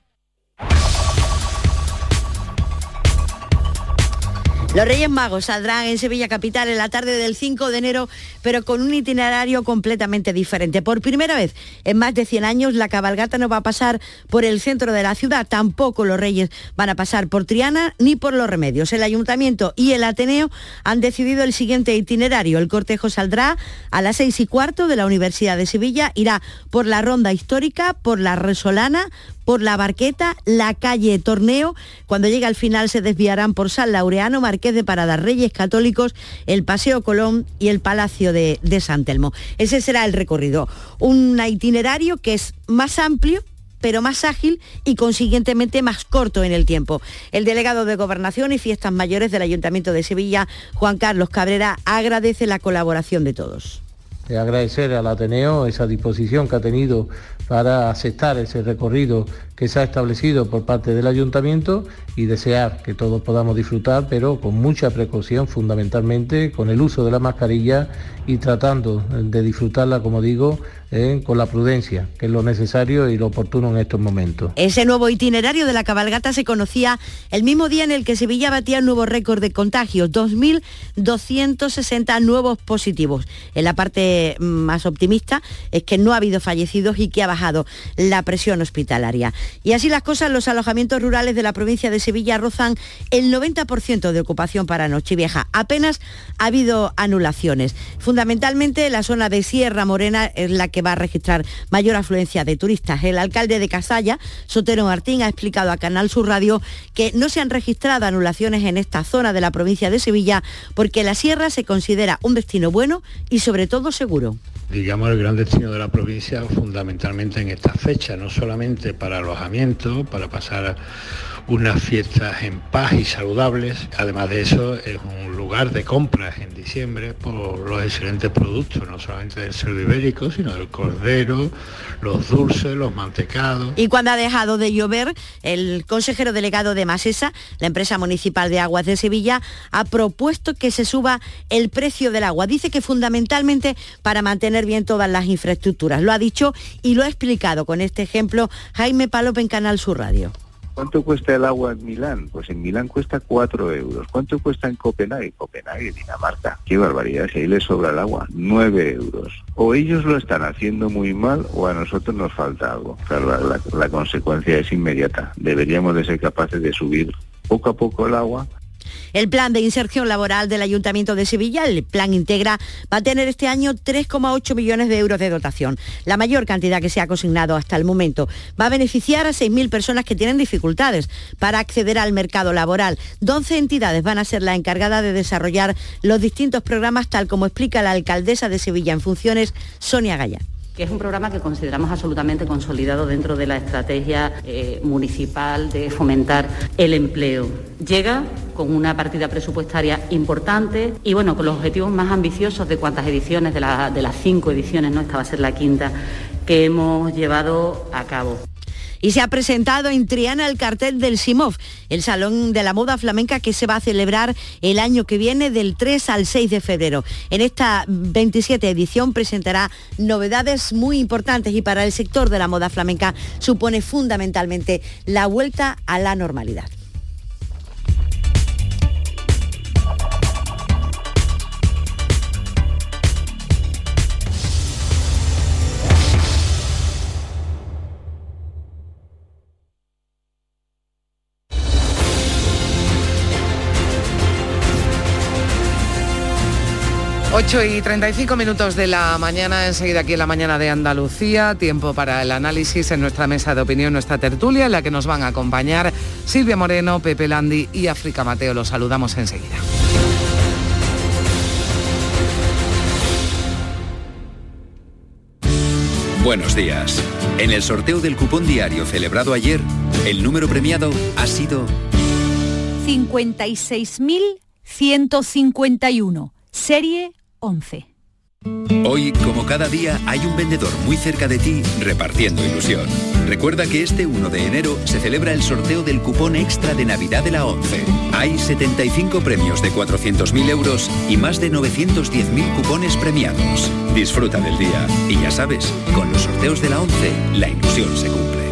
Los Reyes Magos saldrán en Sevilla Capital en la tarde del 5 de enero, pero con un itinerario completamente diferente. Por primera vez en más de 100 años, la cabalgata no va a pasar por el centro de la ciudad, tampoco los Reyes van a pasar por Triana ni por los Remedios. El Ayuntamiento y el Ateneo han decidido el siguiente itinerario. El cortejo saldrá a las seis y cuarto de la Universidad de Sevilla, irá por la Ronda Histórica, por la Resolana, por la Barqueta, la calle Torneo. Cuando llegue al final se desviarán por San Laureano, Marqués de Parada, Reyes Católicos, el Paseo Colón y el Palacio de, de San Telmo. Ese será el recorrido. Un itinerario que es más amplio pero más ágil y consiguientemente más corto en el tiempo. El delegado de Gobernación y Fiestas Mayores del Ayuntamiento de Sevilla, Juan Carlos Cabrera, agradece la colaboración de todos. Agradecer al Ateneo esa disposición que ha tenido para aceptar ese recorrido que se ha establecido por parte del ayuntamiento y desear que todos podamos disfrutar, pero con mucha precaución, fundamentalmente con el uso de la mascarilla y tratando de disfrutarla, como digo, eh, con la prudencia, que es lo necesario y lo oportuno en estos momentos. Ese nuevo itinerario de la cabalgata se conocía el mismo día en el que Sevilla batía el nuevo récord de contagios, 2.260 nuevos positivos. En la parte mm, más optimista es que no ha habido fallecidos y que ha bajado la presión hospitalaria. Y así las cosas, los alojamientos rurales de la provincia de Sevilla rozan el 90% de ocupación para Nochevieja. Apenas ha habido anulaciones. Fundamentalmente la zona de Sierra Morena es la que va a registrar mayor afluencia de turistas. El alcalde de Casalla, Sotero Martín, ha explicado a Canal Sur Radio que no se han registrado anulaciones en esta zona de la provincia de Sevilla porque la sierra se considera un destino bueno y sobre todo seguro digamos, el gran destino de la provincia fundamentalmente en esta fecha, no solamente para alojamiento, para pasar unas fiestas en paz y saludables. Además de eso, es un lugar de compras en diciembre por los excelentes productos, no solamente del cerdo ibérico, sino del cordero, los dulces, los mantecados. Y cuando ha dejado de llover, el consejero delegado de Masesa, la empresa municipal de aguas de Sevilla, ha propuesto que se suba el precio del agua. Dice que fundamentalmente para mantener bien todas las infraestructuras. Lo ha dicho y lo ha explicado con este ejemplo Jaime Palop en Canal Sur Radio. ¿Cuánto cuesta el agua en Milán? Pues en Milán cuesta 4 euros. ¿Cuánto cuesta en Copenhague? Copenhague, Dinamarca. Qué barbaridad, si ahí les sobra el agua, 9 euros. O ellos lo están haciendo muy mal o a nosotros nos falta algo. Claro, la, la, la consecuencia es inmediata. Deberíamos de ser capaces de subir poco a poco el agua El plan de inserción laboral del Ayuntamiento de Sevilla, el plan Integra, va a tener este año 3,8 millones de euros de dotación, la mayor cantidad que se ha consignado hasta el momento. Va a beneficiar a 6.000 personas que tienen dificultades para acceder al mercado laboral. 12 entidades van a ser las encargadas de desarrollar los distintos programas, tal como explica la alcaldesa de Sevilla en funciones, Sonia Gallán que es un programa que consideramos absolutamente consolidado dentro de la estrategia eh, municipal de fomentar el empleo. Llega con una partida presupuestaria importante y bueno, con los objetivos más ambiciosos de cuantas ediciones, de, de las cinco ediciones, ¿no? Esta va a ser la quinta que hemos llevado a cabo y se ha presentado en Triana el cartel del Simov, el Salón de la Moda Flamenca que se va a celebrar el año que viene del 3 al 6 de febrero. En esta 27 edición presentará novedades muy importantes y para el sector de la moda flamenca supone fundamentalmente la vuelta a la normalidad. 8 y 35 minutos de la mañana, enseguida aquí en la mañana de Andalucía, tiempo para el análisis en nuestra mesa de opinión, nuestra tertulia, en la que nos van a acompañar Silvia Moreno, Pepe Landi y África Mateo. Los saludamos enseguida. Buenos días. En el sorteo del cupón diario celebrado ayer, el número premiado ha sido 56.151, serie 11. Hoy, como cada día, hay un vendedor muy cerca de ti repartiendo ilusión. Recuerda que este 1 de enero se celebra el sorteo del cupón extra de Navidad de la 11. Hay 75 premios de 400.000 euros y más de 910.000 cupones premiados. Disfruta del día y ya sabes, con los sorteos de la 11, la ilusión se cumple.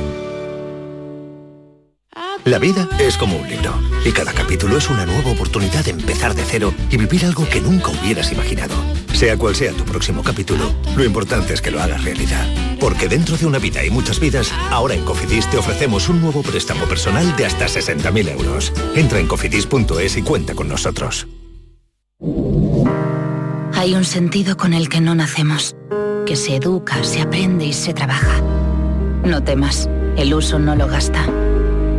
La vida es como un libro y cada capítulo es una nueva oportunidad de empezar de cero y vivir algo que nunca hubieras imaginado. Sea cual sea tu próximo capítulo, lo importante es que lo hagas realidad. Porque dentro de una vida y muchas vidas, ahora en Cofidis te ofrecemos un nuevo préstamo personal de hasta 60.000 euros. Entra en cofidis.es y cuenta con nosotros. Hay un sentido con el que no nacemos, que se educa, se aprende y se trabaja. No temas, el uso no lo gasta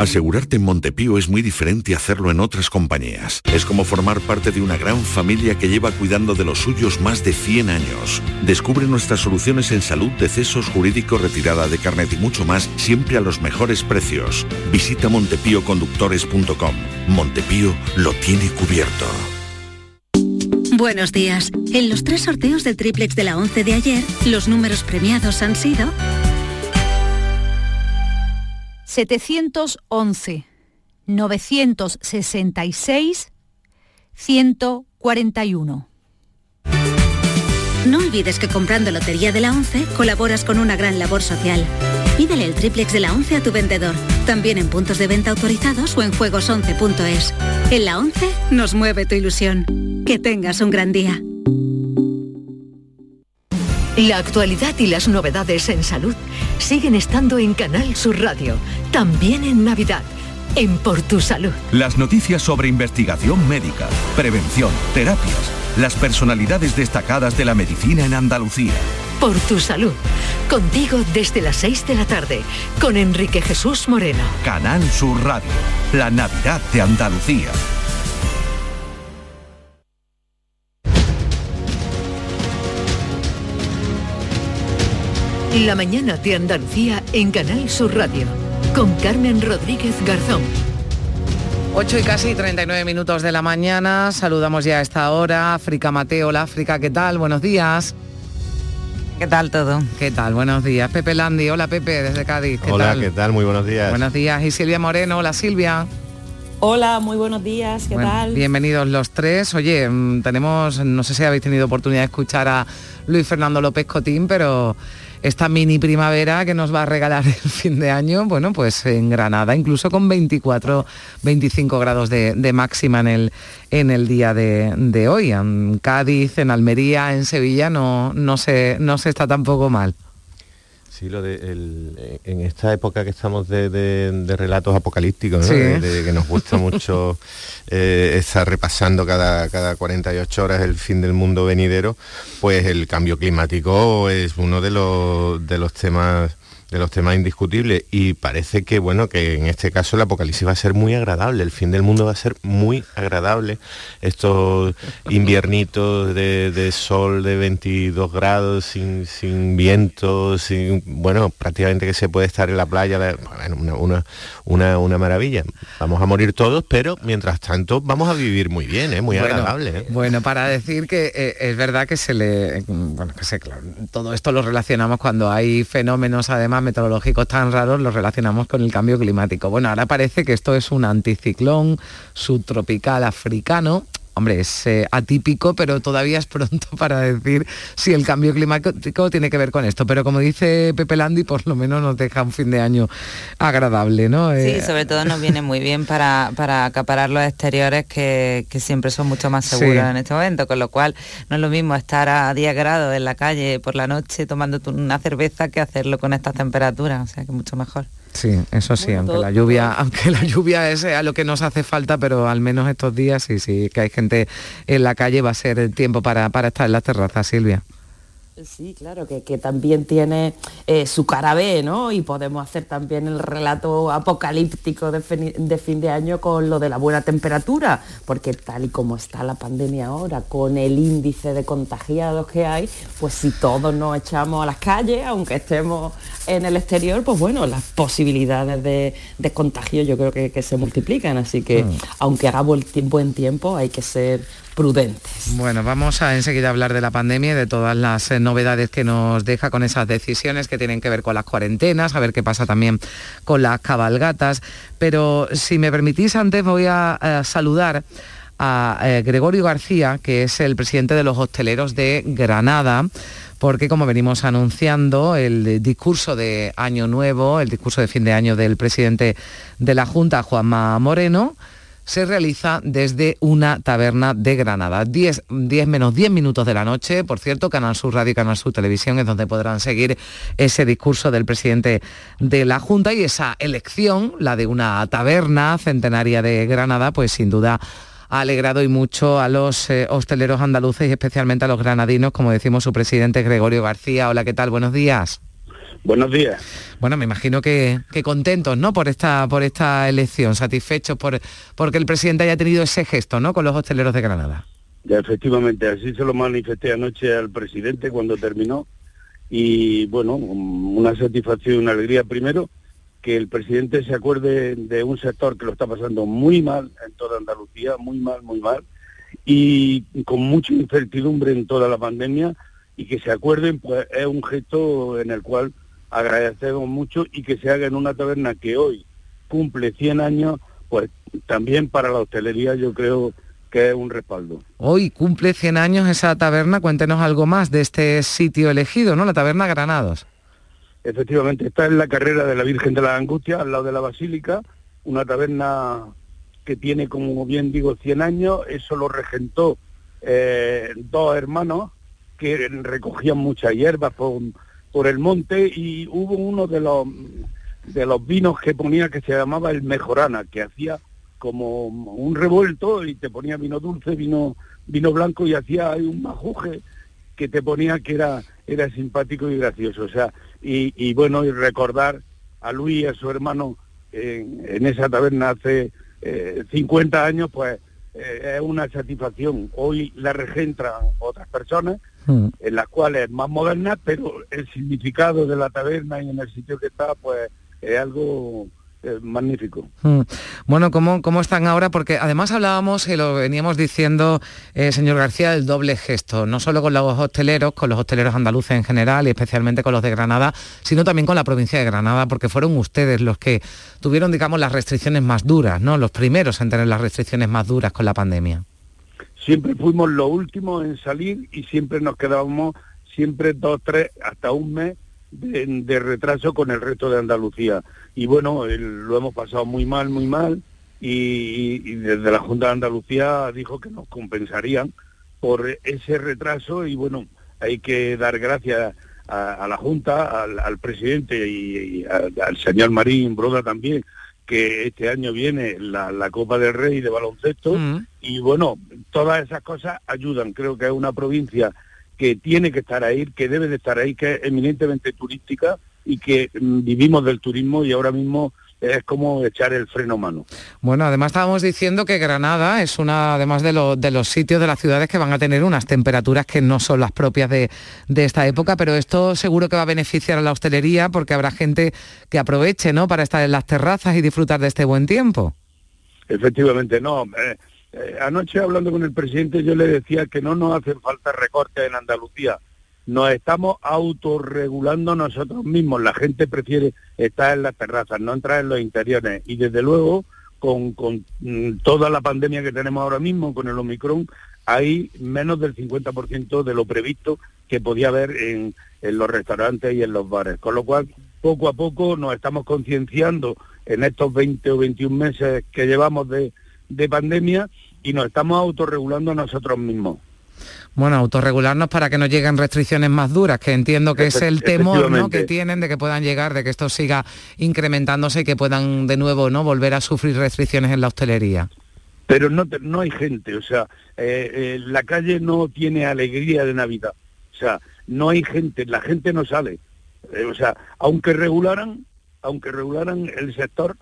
Asegurarte en Montepío es muy diferente a hacerlo en otras compañías. Es como formar parte de una gran familia que lleva cuidando de los suyos más de 100 años. Descubre nuestras soluciones en salud, decesos, jurídico, retirada de carnet y mucho más, siempre a los mejores precios. Visita montepíoconductores.com. Montepío lo tiene cubierto. Buenos días. En los tres sorteos del triplex de la 11 de ayer, los números premiados han sido 711, 966, 141. No olvides que comprando Lotería de la 11 colaboras con una gran labor social. Pídele el triplex de la 11 a tu vendedor, también en puntos de venta autorizados o en juegos11.es. En la 11 nos mueve tu ilusión. Que tengas un gran día. La actualidad y las novedades en salud siguen estando en Canal Sur Radio, también en Navidad, en Por Tu Salud. Las noticias sobre investigación médica, prevención, terapias, las personalidades destacadas de la medicina en Andalucía. Por Tu Salud, contigo desde las 6 de la tarde, con Enrique Jesús Moreno. Canal Sur Radio, la Navidad de Andalucía. La mañana de Andalucía en Canal Sur Radio con Carmen Rodríguez Garzón. 8 y casi 39 minutos de la mañana, saludamos ya a esta hora. África Mateo, hola África, ¿qué tal? Buenos días. ¿Qué tal todo? ¿Qué tal? Buenos días. Pepe Landi, hola Pepe, desde Cádiz. ¿qué hola, tal? ¿qué tal? Muy buenos días. Buenos días. Y Silvia Moreno, hola Silvia. Hola, muy buenos días, ¿qué tal? Bienvenidos los tres. Oye, mm, tenemos, no sé si habéis tenido oportunidad de escuchar a Luis Fernando López Cotín, pero esta mini primavera que nos va a regalar el fin de año, bueno, pues en Granada, incluso con 24, 25 grados de, máxima en el, en el día de, hoy. En Cádiz, en Almería, en Sevilla no, no, se, no se está tampoco mal. Sí, lo de en esta época que estamos de, relatos apocalípticos, de, que nos gusta mucho eh, estar repasando cada, cada 48 horas el fin del mundo venidero, pues el cambio climático es uno de los, de los temas de los temas indiscutibles y parece que bueno que en este caso el apocalipsis va a ser muy agradable el fin del mundo va a ser muy agradable estos inviernitos de, sol de 22 grados sin, sin viento sin bueno prácticamente que se puede estar en la playa una, una, una, maravilla vamos a morir todos pero mientras tanto vamos a vivir muy bien ¿eh? muy agradable ¿eh? bueno para decir que eh, es verdad que se le bueno que sé claro, todo esto lo relacionamos cuando hay fenómenos además meteorológicos tan raros los relacionamos con el cambio climático. Bueno, ahora parece que esto es un anticiclón subtropical africano hombre, es eh, atípico, pero todavía es pronto para decir si el cambio climático tiene que ver con esto. Pero como dice Pepe Landi, por lo menos nos deja un fin de año agradable, ¿no? Sí, eh, sobre todo nos viene muy bien para, para acaparar los exteriores que, siempre son mucho más seguros en este momento, con lo cual no es lo mismo estar a 10 grados en la calle por la noche tomando una cerveza que hacerlo con estas temperaturas, o sea que mucho mejor. Sí, eso sí, aunque la lluvia, aunque la lluvia es a lo que nos hace falta, pero al menos estos días sí, sí, que hay gente en la calle va a ser el tiempo para, para estar en las terrazas, Silvia. Sí, claro, que, también tiene eh, su cara B, ¿no? Y podemos hacer también el relato apocalíptico de, fin de año con lo de la buena temperatura, porque tal y como está la pandemia ahora, con el índice de contagiados que hay, pues si todos nos echamos a las calles, aunque estemos en el exterior, pues bueno, las posibilidades de, contagio yo creo que, se multiplican, así que mm. aunque haga buen tiempo, hay que ser prudentes. Bueno, vamos a enseguida hablar de la pandemia y de todas las eh, novedades que nos deja con esas decisiones que tienen que ver con las cuarentenas, a ver qué pasa también con las cabalgatas. Pero si me permitís, antes voy a, saludar a eh, Gregorio García, que es el presidente de los hosteleros de Granada porque como venimos anunciando, el discurso de Año Nuevo, el discurso de fin de año del presidente de la Junta, Juanma Moreno, se realiza desde una taberna de Granada. 10, menos 10 minutos de la noche, por cierto, Canal Sur Radio y Canal Sur Televisión es donde podrán seguir ese discurso del presidente de la Junta y esa elección, la de una taberna centenaria de Granada, pues sin duda ha alegrado y mucho a los eh, hosteleros andaluces y especialmente a los granadinos, como decimos su presidente Gregorio García. Hola, ¿qué tal? Buenos días. Buenos días. Bueno, me imagino que, contentos, ¿no? Por esta, por esta elección, satisfechos por porque el presidente haya tenido ese gesto, ¿no? Con los hosteleros de Granada. Ya, efectivamente, así se lo manifesté anoche al presidente cuando terminó. Y bueno, una satisfacción y una alegría primero que el presidente se acuerde de un sector que lo está pasando muy mal en toda Andalucía, muy mal, muy mal, y con mucha incertidumbre en toda la pandemia, y que se acuerden, pues es un gesto en el cual agradecemos mucho y que se haga en una taberna que hoy cumple 100 años, pues también para la hostelería yo creo que es un respaldo. Hoy cumple 100 años esa taberna, cuéntenos algo más de este sitio elegido, ¿no? La taberna Granados. Efectivamente, está en la carrera de la Virgen de la Angustia, al lado de la Basílica, una taberna que tiene, como bien digo, 100 años, eso lo regentó eh, dos hermanos, que recogían muchas hierbas por, por el monte y hubo uno de los de los vinos que ponía que se llamaba el mejorana, que hacía como un revuelto y te ponía vino dulce, vino vino blanco y hacía un majuje que te ponía que era era simpático y gracioso, o sea, y, bueno, y recordar a Luis y a su hermano en, esa taberna hace 50 eh, años, pues eh, es una satisfacción. Hoy la regentran otras personas, hmm. en las cuales es más moderna, pero el significado de la taberna y en el sitio que está, pues es algo eh, magnífico. Mm. Bueno, ¿cómo, ¿cómo están ahora? Porque además hablábamos, y lo veníamos diciendo, eh, señor García, del doble gesto, no solo con los hosteleros, con los hosteleros andaluces en general y especialmente con los de Granada, sino también con la provincia de Granada, porque fueron ustedes los que tuvieron, digamos, las restricciones más duras, ¿no? Los primeros en tener las restricciones más duras con la pandemia. Siempre fuimos los últimos en salir y siempre nos quedábamos, siempre dos, tres, hasta un mes de, retraso con el resto de Andalucía. Y bueno, lo hemos pasado muy mal, muy mal, y, desde la Junta de Andalucía dijo que nos compensarían por ese retraso y bueno, hay que dar gracias a, la Junta, al, presidente y, al señor Marín Broda también, que este año viene la, Copa del Rey de baloncesto mm. y bueno, todas esas cosas ayudan. Creo que es una provincia que tiene que estar ahí, que debe de estar ahí, que es eminentemente turística y que mm, vivimos del turismo y ahora mismo es como echar el freno mano. Bueno, además estábamos diciendo que Granada es una, además de, de, los sitios de las ciudades que van a tener unas temperaturas que no son las propias de, de, esta época, pero esto seguro que va a beneficiar a la hostelería porque habrá gente que aproveche, ¿no?, para estar en las terrazas y disfrutar de este buen tiempo. Efectivamente, no. Eh, eh, anoche hablando con el presidente yo le decía que no nos hacen falta recortes en Andalucía. Nos estamos autorregulando nosotros mismos. La gente prefiere estar en las terrazas, no entrar en los interiores. Y desde luego, con, mm, toda la pandemia que tenemos ahora mismo, con el Omicron, hay menos del 50% de lo previsto que podía haber en, en los restaurantes y en los bares. Con lo cual, poco a poco nos estamos concienciando en estos 20 o 21 meses que llevamos de, de pandemia y nos estamos autorregulando nosotros mismos. Bueno, autorregularnos para que no lleguen restricciones más duras, que entiendo que es el temor ¿no? que tienen de que puedan llegar, de que esto siga incrementándose y que puedan de nuevo no volver a sufrir restricciones en la hostelería. Pero no, no hay gente, o sea, eh, eh, la calle no tiene alegría de Navidad, o sea, no hay gente, la gente no sale. Eh, o sea, aunque regularan, aunque regularan el sector,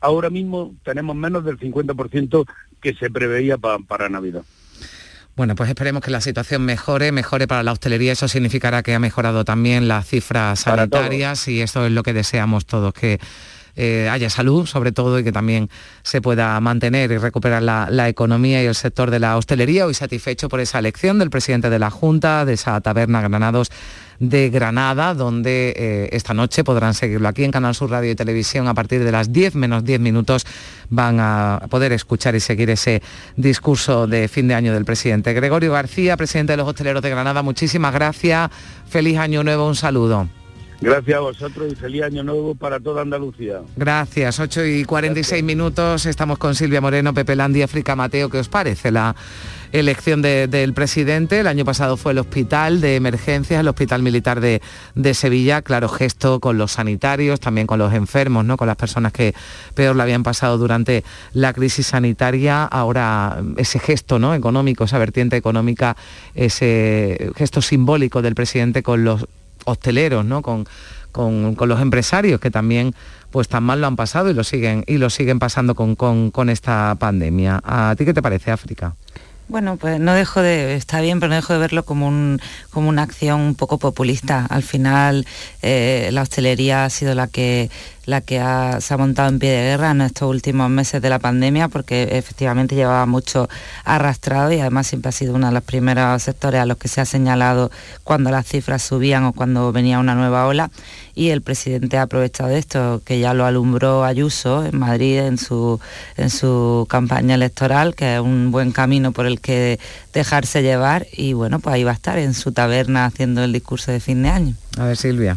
ahora mismo tenemos menos del 50% que se preveía para Navidad. Bueno, pues esperemos que la situación mejore, mejore para la hostelería. Eso significará que ha mejorado también las cifras sanitarias y eso es lo que deseamos todos, que eh, haya salud sobre todo y que también se pueda mantener y recuperar la, economía y el sector de la hostelería. Hoy satisfecho por esa elección del presidente de la Junta, de esa taberna Granados de Granada, donde eh, esta noche podrán seguirlo aquí en Canal Sur Radio y Televisión a partir de las 10 menos 10 minutos van a poder escuchar y seguir ese discurso de fin de año del presidente. Gregorio García, presidente de los hosteleros de Granada, muchísimas gracias. Feliz año nuevo, un saludo. Gracias a vosotros y feliz año nuevo para toda Andalucía. Gracias, 8 y 46 minutos. Estamos con Silvia Moreno, Pepe Landi, África Mateo. ¿Qué os parece la elección del presidente? El año pasado fue el hospital de emergencias, el hospital militar de, Sevilla. Claro, gesto con los sanitarios, también con los enfermos, ¿no? con las personas que peor la habían pasado durante la crisis sanitaria. Ahora ese gesto ¿no? económico, esa vertiente económica, ese gesto simbólico del presidente con los hosteleros, ¿no? Con, con, los empresarios que también pues tan mal lo han pasado y lo siguen, y lo siguen pasando con, con esta pandemia. ¿A ti qué te parece, África? Bueno, pues no dejo de, está bien, pero no dejo de verlo como, un, como una acción un poco populista. Al final eh, la hostelería ha sido la que, la que se ha montado en pie de guerra en estos últimos meses de la pandemia porque efectivamente llevaba mucho arrastrado y además siempre ha sido uno de los primeros sectores a los que se ha señalado cuando las cifras subían o cuando venía una nueva ola y el presidente ha aprovechado esto, que ya lo alumbró Ayuso en Madrid en su, en su campaña electoral, que es un buen camino por el que dejarse llevar y bueno, pues ahí va a estar en su taberna haciendo el discurso de fin de año. A ver, Silvia.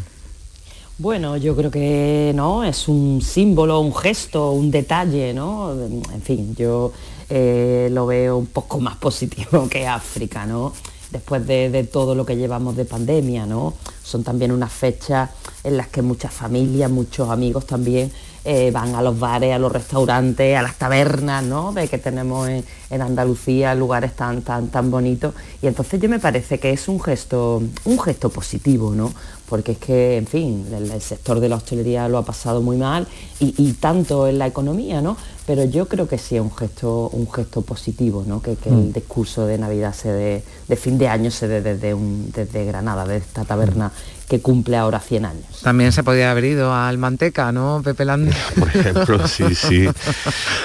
Bueno, yo creo que no, es un símbolo, un gesto, un detalle, ¿no? En fin, yo eh, lo veo un poco más positivo que África, ¿no? Después de, todo lo que llevamos de pandemia, ¿no? Son también unas fechas en las que muchas familias, muchos amigos también eh, van a los bares, a los restaurantes, a las tabernas, ¿no? De que tenemos en, Andalucía lugares tan, tan, tan bonitos. Y entonces yo me parece que es un gesto, un gesto positivo, ¿no? porque es que, en fin, el, sector de la hostelería lo ha pasado muy mal y, tanto en la economía, ¿no? Pero yo creo que sí es un gesto, un gesto positivo, ¿no? Que, el mm. discurso de Navidad se dé, de fin de año se dé desde, un, desde Granada, de esta taberna que cumple ahora 100 años. También se podía haber ido al Manteca, ¿no, Pepe Landi? Por ejemplo, sí, sí.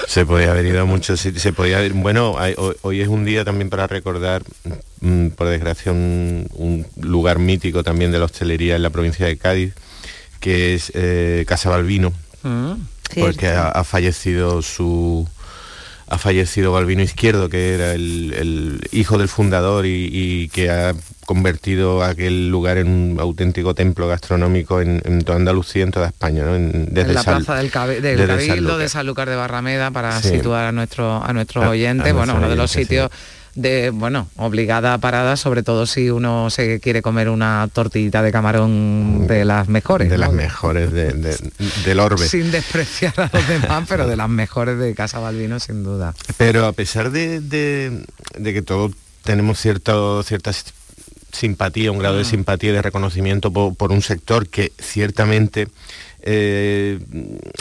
Se podía haber ido a muchos sitios. Se podía bueno, hoy, es un día también para recordar, mm, por desgracia, un, lugar mítico también de la hostelería en la provincia de Cádiz, que es eh, Casa Balbino, mm, porque ha fallecido su ha fallecido Balbino Izquierdo, que era el, hijo del fundador y, que ha convertido aquel lugar en un auténtico templo gastronómico en, toda Andalucía, en toda España, desde la plaza del, Cabildo de Sanlúcar de Barrameda, para situar a nuestro a nuestros oyentes, bueno, uno de los sitios de, bueno, obligada parada, sobre todo si uno se quiere comer una tortillita de camarón de las mejores. De las mejores de, del orbe. Sin despreciar a los demás, pero de las mejores de Casa Balbino, sin duda. Pero a pesar de, que todos tenemos cierto, cierta simpatía, un grado de ah. simpatía y de reconocimiento por, un sector que ciertamente eh,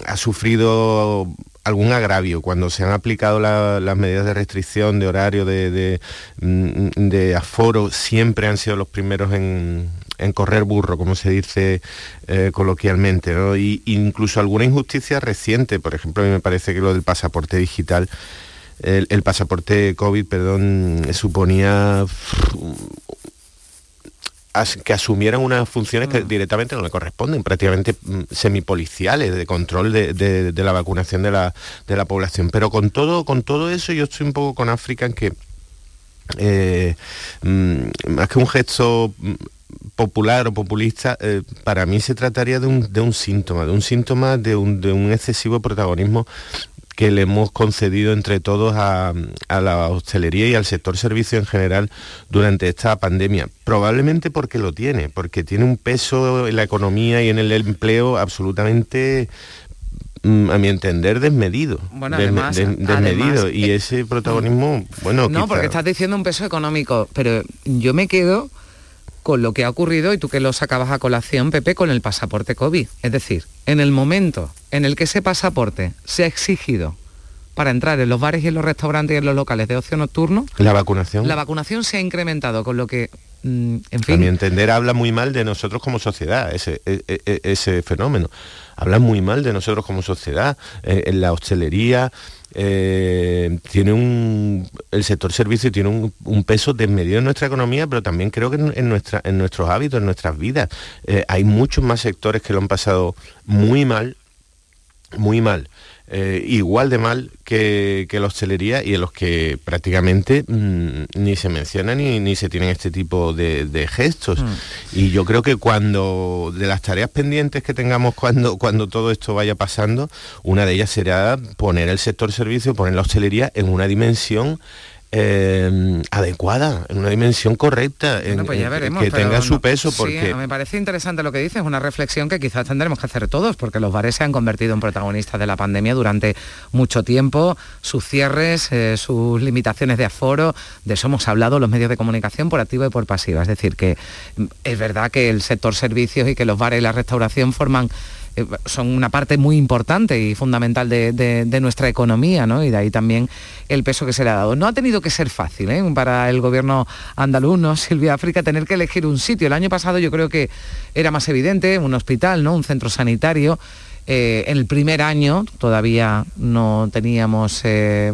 ha sufrido algún agravio cuando se han aplicado las medidas de restricción de horario, de, mm, aforo, siempre han sido los primeros en, correr burro, como se dice eh, coloquialmente, ¿no? incluso alguna injusticia reciente, por ejemplo, a mí me parece que lo del pasaporte digital, el, el pasaporte COVID, perdón, suponía que asumieran unas funciones que mm. directamente no le corresponden, prácticamente mm, semipoliciales de control de, la vacunación de la, población. Pero con todo, con todo eso yo estoy un poco con África en que eh, mm, más que un gesto popular o populista, eh, para mí se trataría de un, síntoma, de un síntoma de un excesivo protagonismo que le hemos concedido entre todos a, la hostelería y al sector servicio en general durante esta pandemia. Probablemente porque lo tiene, porque tiene un peso en la economía y en el empleo absolutamente mm, a mi entender desmedido bueno, además, desmedido y eh, ese protagonismo bueno no porque estás diciendo un peso económico pero yo me quedo con lo que ha ocurrido, y tú que lo sacabas a colación, Pepe, con el pasaporte COVID. Es decir, en el momento en el que ese pasaporte se ha exigido para entrar en los bares y en los restaurantes y en los locales de ocio nocturno, la vacunación, la vacunación se ha incrementado, con lo que mm, en fin. A mi entender habla muy mal de nosotros como sociedad, ese, e, e, e, ese fenómeno. Habla muy mal de nosotros como sociedad, eh, en la hostelería, eh, tiene un, el sector servicio tiene un, peso desmedido en nuestra economía, pero también creo que en, nuestra, en nuestros hábitos, en nuestras vidas. Eh, hay muchos más sectores que lo han pasado muy mal, muy mal. Eh, igual de mal que, la hostelería y en los que prácticamente mm, ni se menciona ni, se tienen este tipo de, gestos. Mm. Y yo creo que cuando, de las tareas pendientes que tengamos cuando, cuando todo esto vaya pasando, una de ellas será poner el sector servicio, poner la hostelería en una dimensión eh, adecuada, en una dimensión correcta, en, pues que tenga su peso. Porque... me parece interesante lo que dices, una reflexión que quizás tendremos que hacer todos, porque los bares se han convertido en protagonistas de la pandemia durante mucho tiempo, sus cierres, eh, sus limitaciones de aforo, de eso hemos hablado los medios de comunicación por activa y por pasiva. Es decir, que mm, es verdad que el sector servicios y que los bares y la restauración forman son una parte muy importante y fundamental de, nuestra economía, ¿no? Y de ahí también el peso que se le ha dado. No ha tenido que ser fácil ¿eh? para el gobierno andaluz, ¿no? Silvia África, tener que elegir un sitio. El año pasado yo creo que era más evidente, un hospital, ¿no? Un centro sanitario. Eh, en el primer año todavía no teníamos,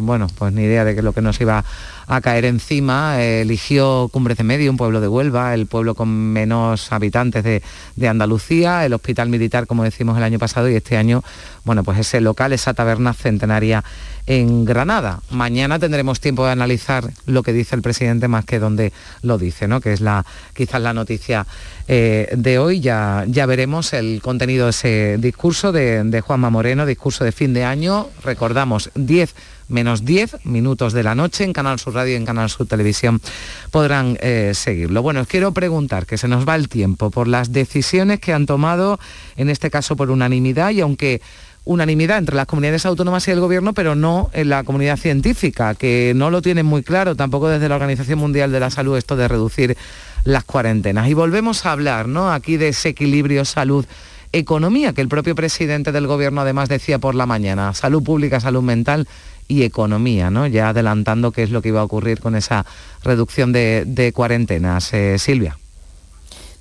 bueno, pues ni idea de qué lo que nos iba a caer encima. eligió Cumbres de Medio, un pueblo de Huelva, el pueblo con menos habitantes de, Andalucía, el hospital militar, como decimos el año pasado, y este año, bueno, pues ese local, esa taberna centenaria en Granada. Mañana tendremos tiempo de analizar lo que dice el presidente más que donde lo dice, ¿no? Que es la quizás la noticia eh, de hoy. Ya, ya veremos el contenido de ese discurso de, de Juanma Moreno, discurso de fin de año. Recordamos 10 menos 10 minutos de la noche en Canal Sur Radio y en Canal Sur Televisión podrán eh, seguirlo. Bueno, quiero preguntar, que se nos va el tiempo, por las decisiones que han tomado, en este caso por unanimidad, y aunque unanimidad entre las comunidades autónomas y el gobierno, pero no en la comunidad científica, que no lo tienen muy claro, tampoco desde la Organización Mundial de la Salud, esto de reducir las cuarentenas. Y volvemos a hablar, ¿no? Aquí de ese equilibrio salud economía, que el propio presidente del gobierno además decía por la mañana, salud pública, salud mental y economía, ¿no? Ya adelantando qué es lo que iba a ocurrir con esa reducción de, cuarentenas. Eh, Silvia.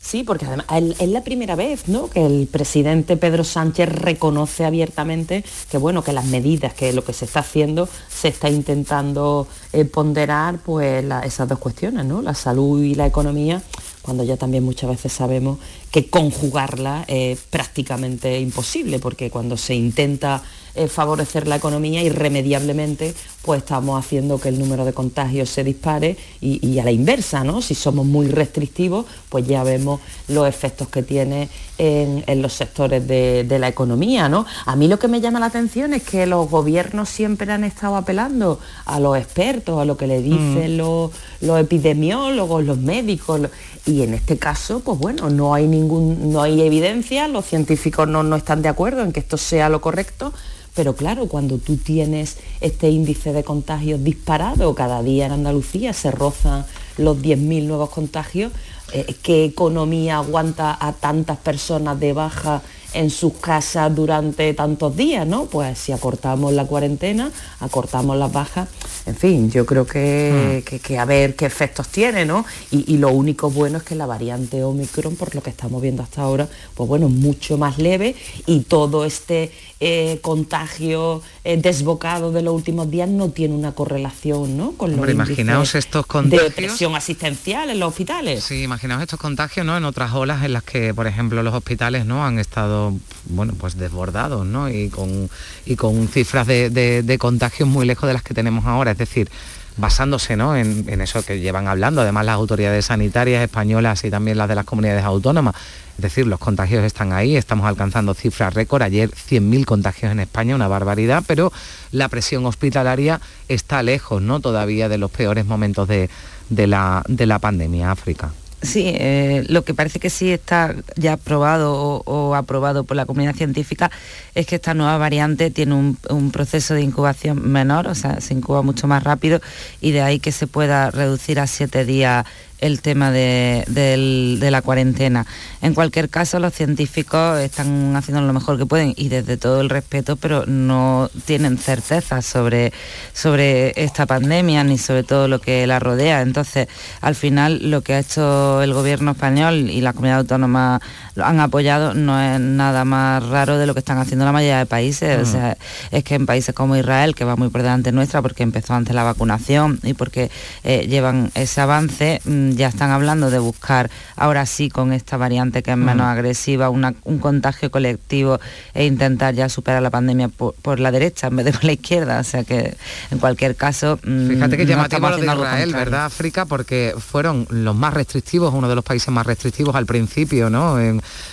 Sí, porque además es la primera vez ¿no? que el presidente Pedro Sánchez reconoce abiertamente que bueno, que las medidas, que lo que se está haciendo, se está intentando eh, ponderar pues esas dos cuestiones, ¿no? La salud y la economía, cuando ya también muchas veces sabemos que conjugarla es prácticamente imposible, porque cuando se intenta eh, favorecer la economía, irremediablemente pues estamos haciendo que el número de contagios se dispare y, a la inversa, ¿no? Si somos muy restrictivos, pues ya vemos los efectos que tiene en, los sectores de, la economía, ¿no? A mí lo que me llama la atención es que los gobiernos siempre han estado apelando a los expertos, a lo que le dicen mm. los, epidemiólogos, los médicos, y en este caso, pues bueno, no hay ningún, no hay evidencia, los científicos no, no están de acuerdo en que esto sea lo correcto, pero claro, cuando tú tienes este índice de contagios disparado, cada día en Andalucía se rozan los 10.000 nuevos contagios, eh, ¿qué economía aguanta a tantas personas de baja en sus casas durante tantos días, ¿no? Pues si acortamos la cuarentena, acortamos las bajas, en fin, yo creo que, hmm. a ver qué efectos tiene, ¿no? Y, lo único bueno es que la variante Omicron, por lo que estamos viendo hasta ahora, pues bueno, mucho más leve y todo este eh, contagio eh, desbocado de los últimos días no tiene una correlación, ¿no? Con los imaginaos estos contagios. De presión asistencial en los hospitales. Sí, imaginaos estos contagios, ¿no? En otras olas en las que, por ejemplo, los hospitales, ¿no? Han estado, bueno, pues desbordados, ¿no? Y con, y con cifras de, de contagios muy lejos de las que tenemos ahora es decir, basándose ¿no? en, eso que llevan hablando, además las autoridades sanitarias españolas y también las de las comunidades autónomas. Es decir, los contagios están ahí, estamos alcanzando cifras récord. Ayer 100.000 contagios en España, una barbaridad, pero la presión hospitalaria está lejos ¿no? todavía de los peores momentos de, la, de la pandemia, África. Sí, eh, lo que parece que sí está ya aprobado o, aprobado por la comunidad científica es que esta nueva variante tiene un, proceso de incubación menor, o sea, se incuba mucho más rápido y de ahí que se pueda reducir a siete días el tema de, la cuarentena. En cualquier caso, los científicos están haciendo lo mejor que pueden y desde todo el respeto, pero no tienen certeza sobre, sobre esta pandemia ni sobre todo lo que la rodea. Entonces, al final, lo que ha hecho el gobierno español y la comunidad autónoma lo han apoyado no es nada más raro de lo que están haciendo la mayoría de países. O sea, es que en países como Israel, que va muy por delante nuestra porque empezó antes la vacunación y porque eh, llevan ese avance, mm, ya están hablando de buscar ahora sí con esta variante que es menos agresiva un contagio colectivo e intentar ya superar la pandemia por, la derecha en vez de por la izquierda. O sea que en cualquier caso... Mm, Fíjate que llamativo lo de Israel, ¿verdad, África? Porque fueron los más restrictivos, uno de los países más restrictivos al principio, ¿no?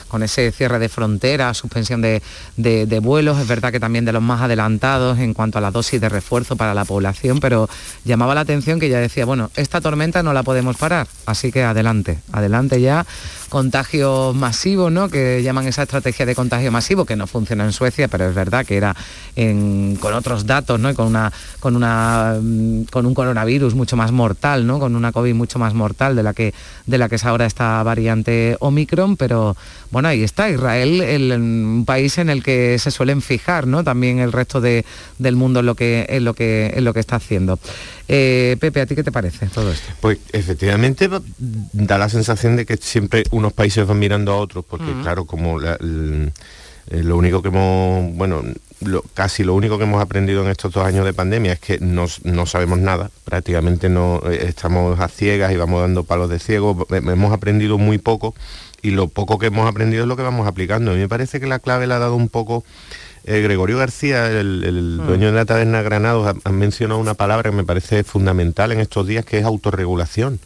Con ese cierre de fronteras, suspensión de, de, vuelos, es verdad que también de los más adelantados en cuanto a la dosis de refuerzo para la población, pero llamaba la atención que ya decía, bueno, esta tormenta no la podemos parar, así que adelante, adelante ya contagios masivos, ¿no? que llaman esa estrategia de contagio masivo, que no funciona en Suecia, pero es verdad que era con otros datos, ¿no? con, una, con, una, mm, con un coronavirus mucho más mortal, ¿no? con una COVID mucho más mortal de la que, de la que es ahora esta variante Omicron, pero bueno, ahí está Israel, el, un país en el que se suelen fijar ¿no? también el resto del mundo en lo que, en lo que, en lo que está haciendo. Eh, Pepe, ¿a ti qué te parece todo esto? Pues efectivamente da la sensación de que siempre unos países van mirando a otros, porque claro, como eh, lo único que hemos, bueno, casi lo único que hemos aprendido en estos dos años de pandemia es que no, sabemos nada, prácticamente no eh, estamos a ciegas y vamos dando palos de ciego, hemos aprendido muy poco y lo poco que hemos aprendido es lo que vamos aplicando. A mí me parece que la clave la ha dado un poco eh, Gregorio García, el, mm. dueño de la taberna Granados, ha, mencionado una palabra que me parece fundamental en estos días, que es autorregulación.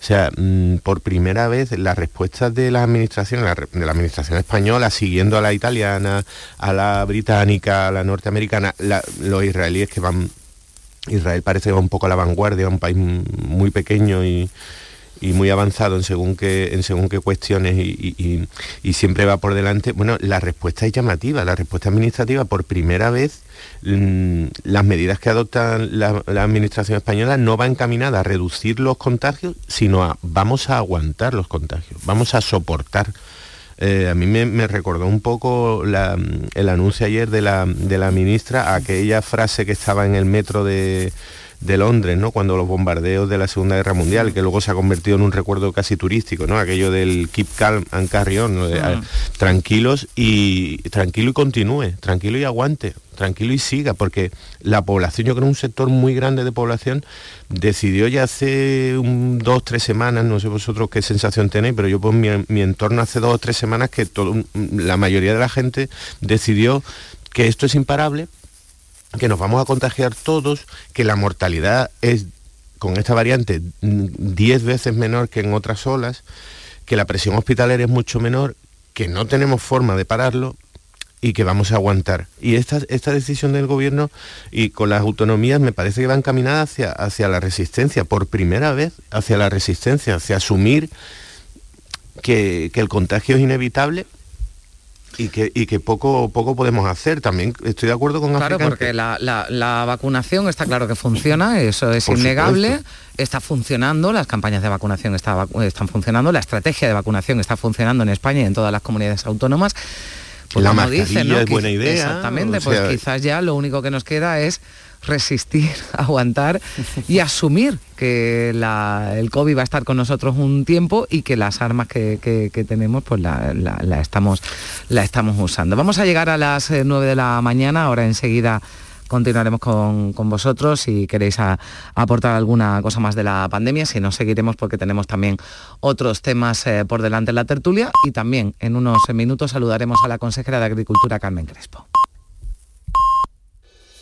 O sea, mm, por primera vez las respuestas de las administraciones, de la administración española, siguiendo a la italiana, a la británica, a la norteamericana, los israelíes que van, Israel parece que va un poco a la vanguardia, un país muy pequeño y, y muy avanzado en según qué, en según qué cuestiones y, siempre va por delante, bueno, la respuesta es llamativa, la respuesta administrativa por primera vez mm, las medidas que adopta la, administración española no va encaminada a reducir los contagios, sino a vamos a aguantar los contagios, vamos a soportar. Eh, a mí me, recordó un poco el anuncio ayer de la, de la ministra, aquella frase que estaba en el metro de, de Londres, ¿no? Cuando los bombardeos de la Segunda Guerra Mundial, que luego se ha convertido en un recuerdo casi turístico, ¿no? Aquello del keep calm and carry on, ah. tranquilos y tranquilo y continúe, tranquilo y aguante, tranquilo y siga, porque la población, yo creo un sector muy grande de población decidió ya hace un, dos, tres semanas, no sé vosotros qué sensación tenéis, pero yo pues mi, mi entorno hace dos o tres semanas que todo, la mayoría de la gente decidió que esto es imparable, que nos vamos a contagiar todos, que la mortalidad es con esta variante 10 veces menor que en otras olas, que la presión hospitalaria es mucho menor, que no tenemos forma de pararlo y que vamos a aguantar. Y esta, esta decisión del gobierno y con las autonomías me parece que va encaminada hacia, hacia la resistencia, por primera vez hacia la resistencia, hacia asumir que, que el contagio es inevitable y que, poco, poco podemos hacer. También estoy de acuerdo con Claro, porque la, vacunación está claro que funciona, eso es innegable, está funcionando, las campañas de vacunación están funcionando, la estrategia de vacunación está funcionando en España y en todas las comunidades autónomas. Pues la mascarilla es buena idea. Exactamente, pues quizás ya lo único que nos queda es resistir, aguantar y asumir que el COVID va a estar con nosotros un tiempo y que las armas que, tenemos pues la, estamos, la estamos usando. Vamos a llegar a las 9 eh, de la mañana, ahora enseguida continuaremos con, vosotros si queréis aportar alguna cosa más de la pandemia, si no seguiremos porque tenemos también otros temas eh, por delante en la tertulia y también en unos minutos saludaremos a la consejera de Agricultura Carmen Crespo.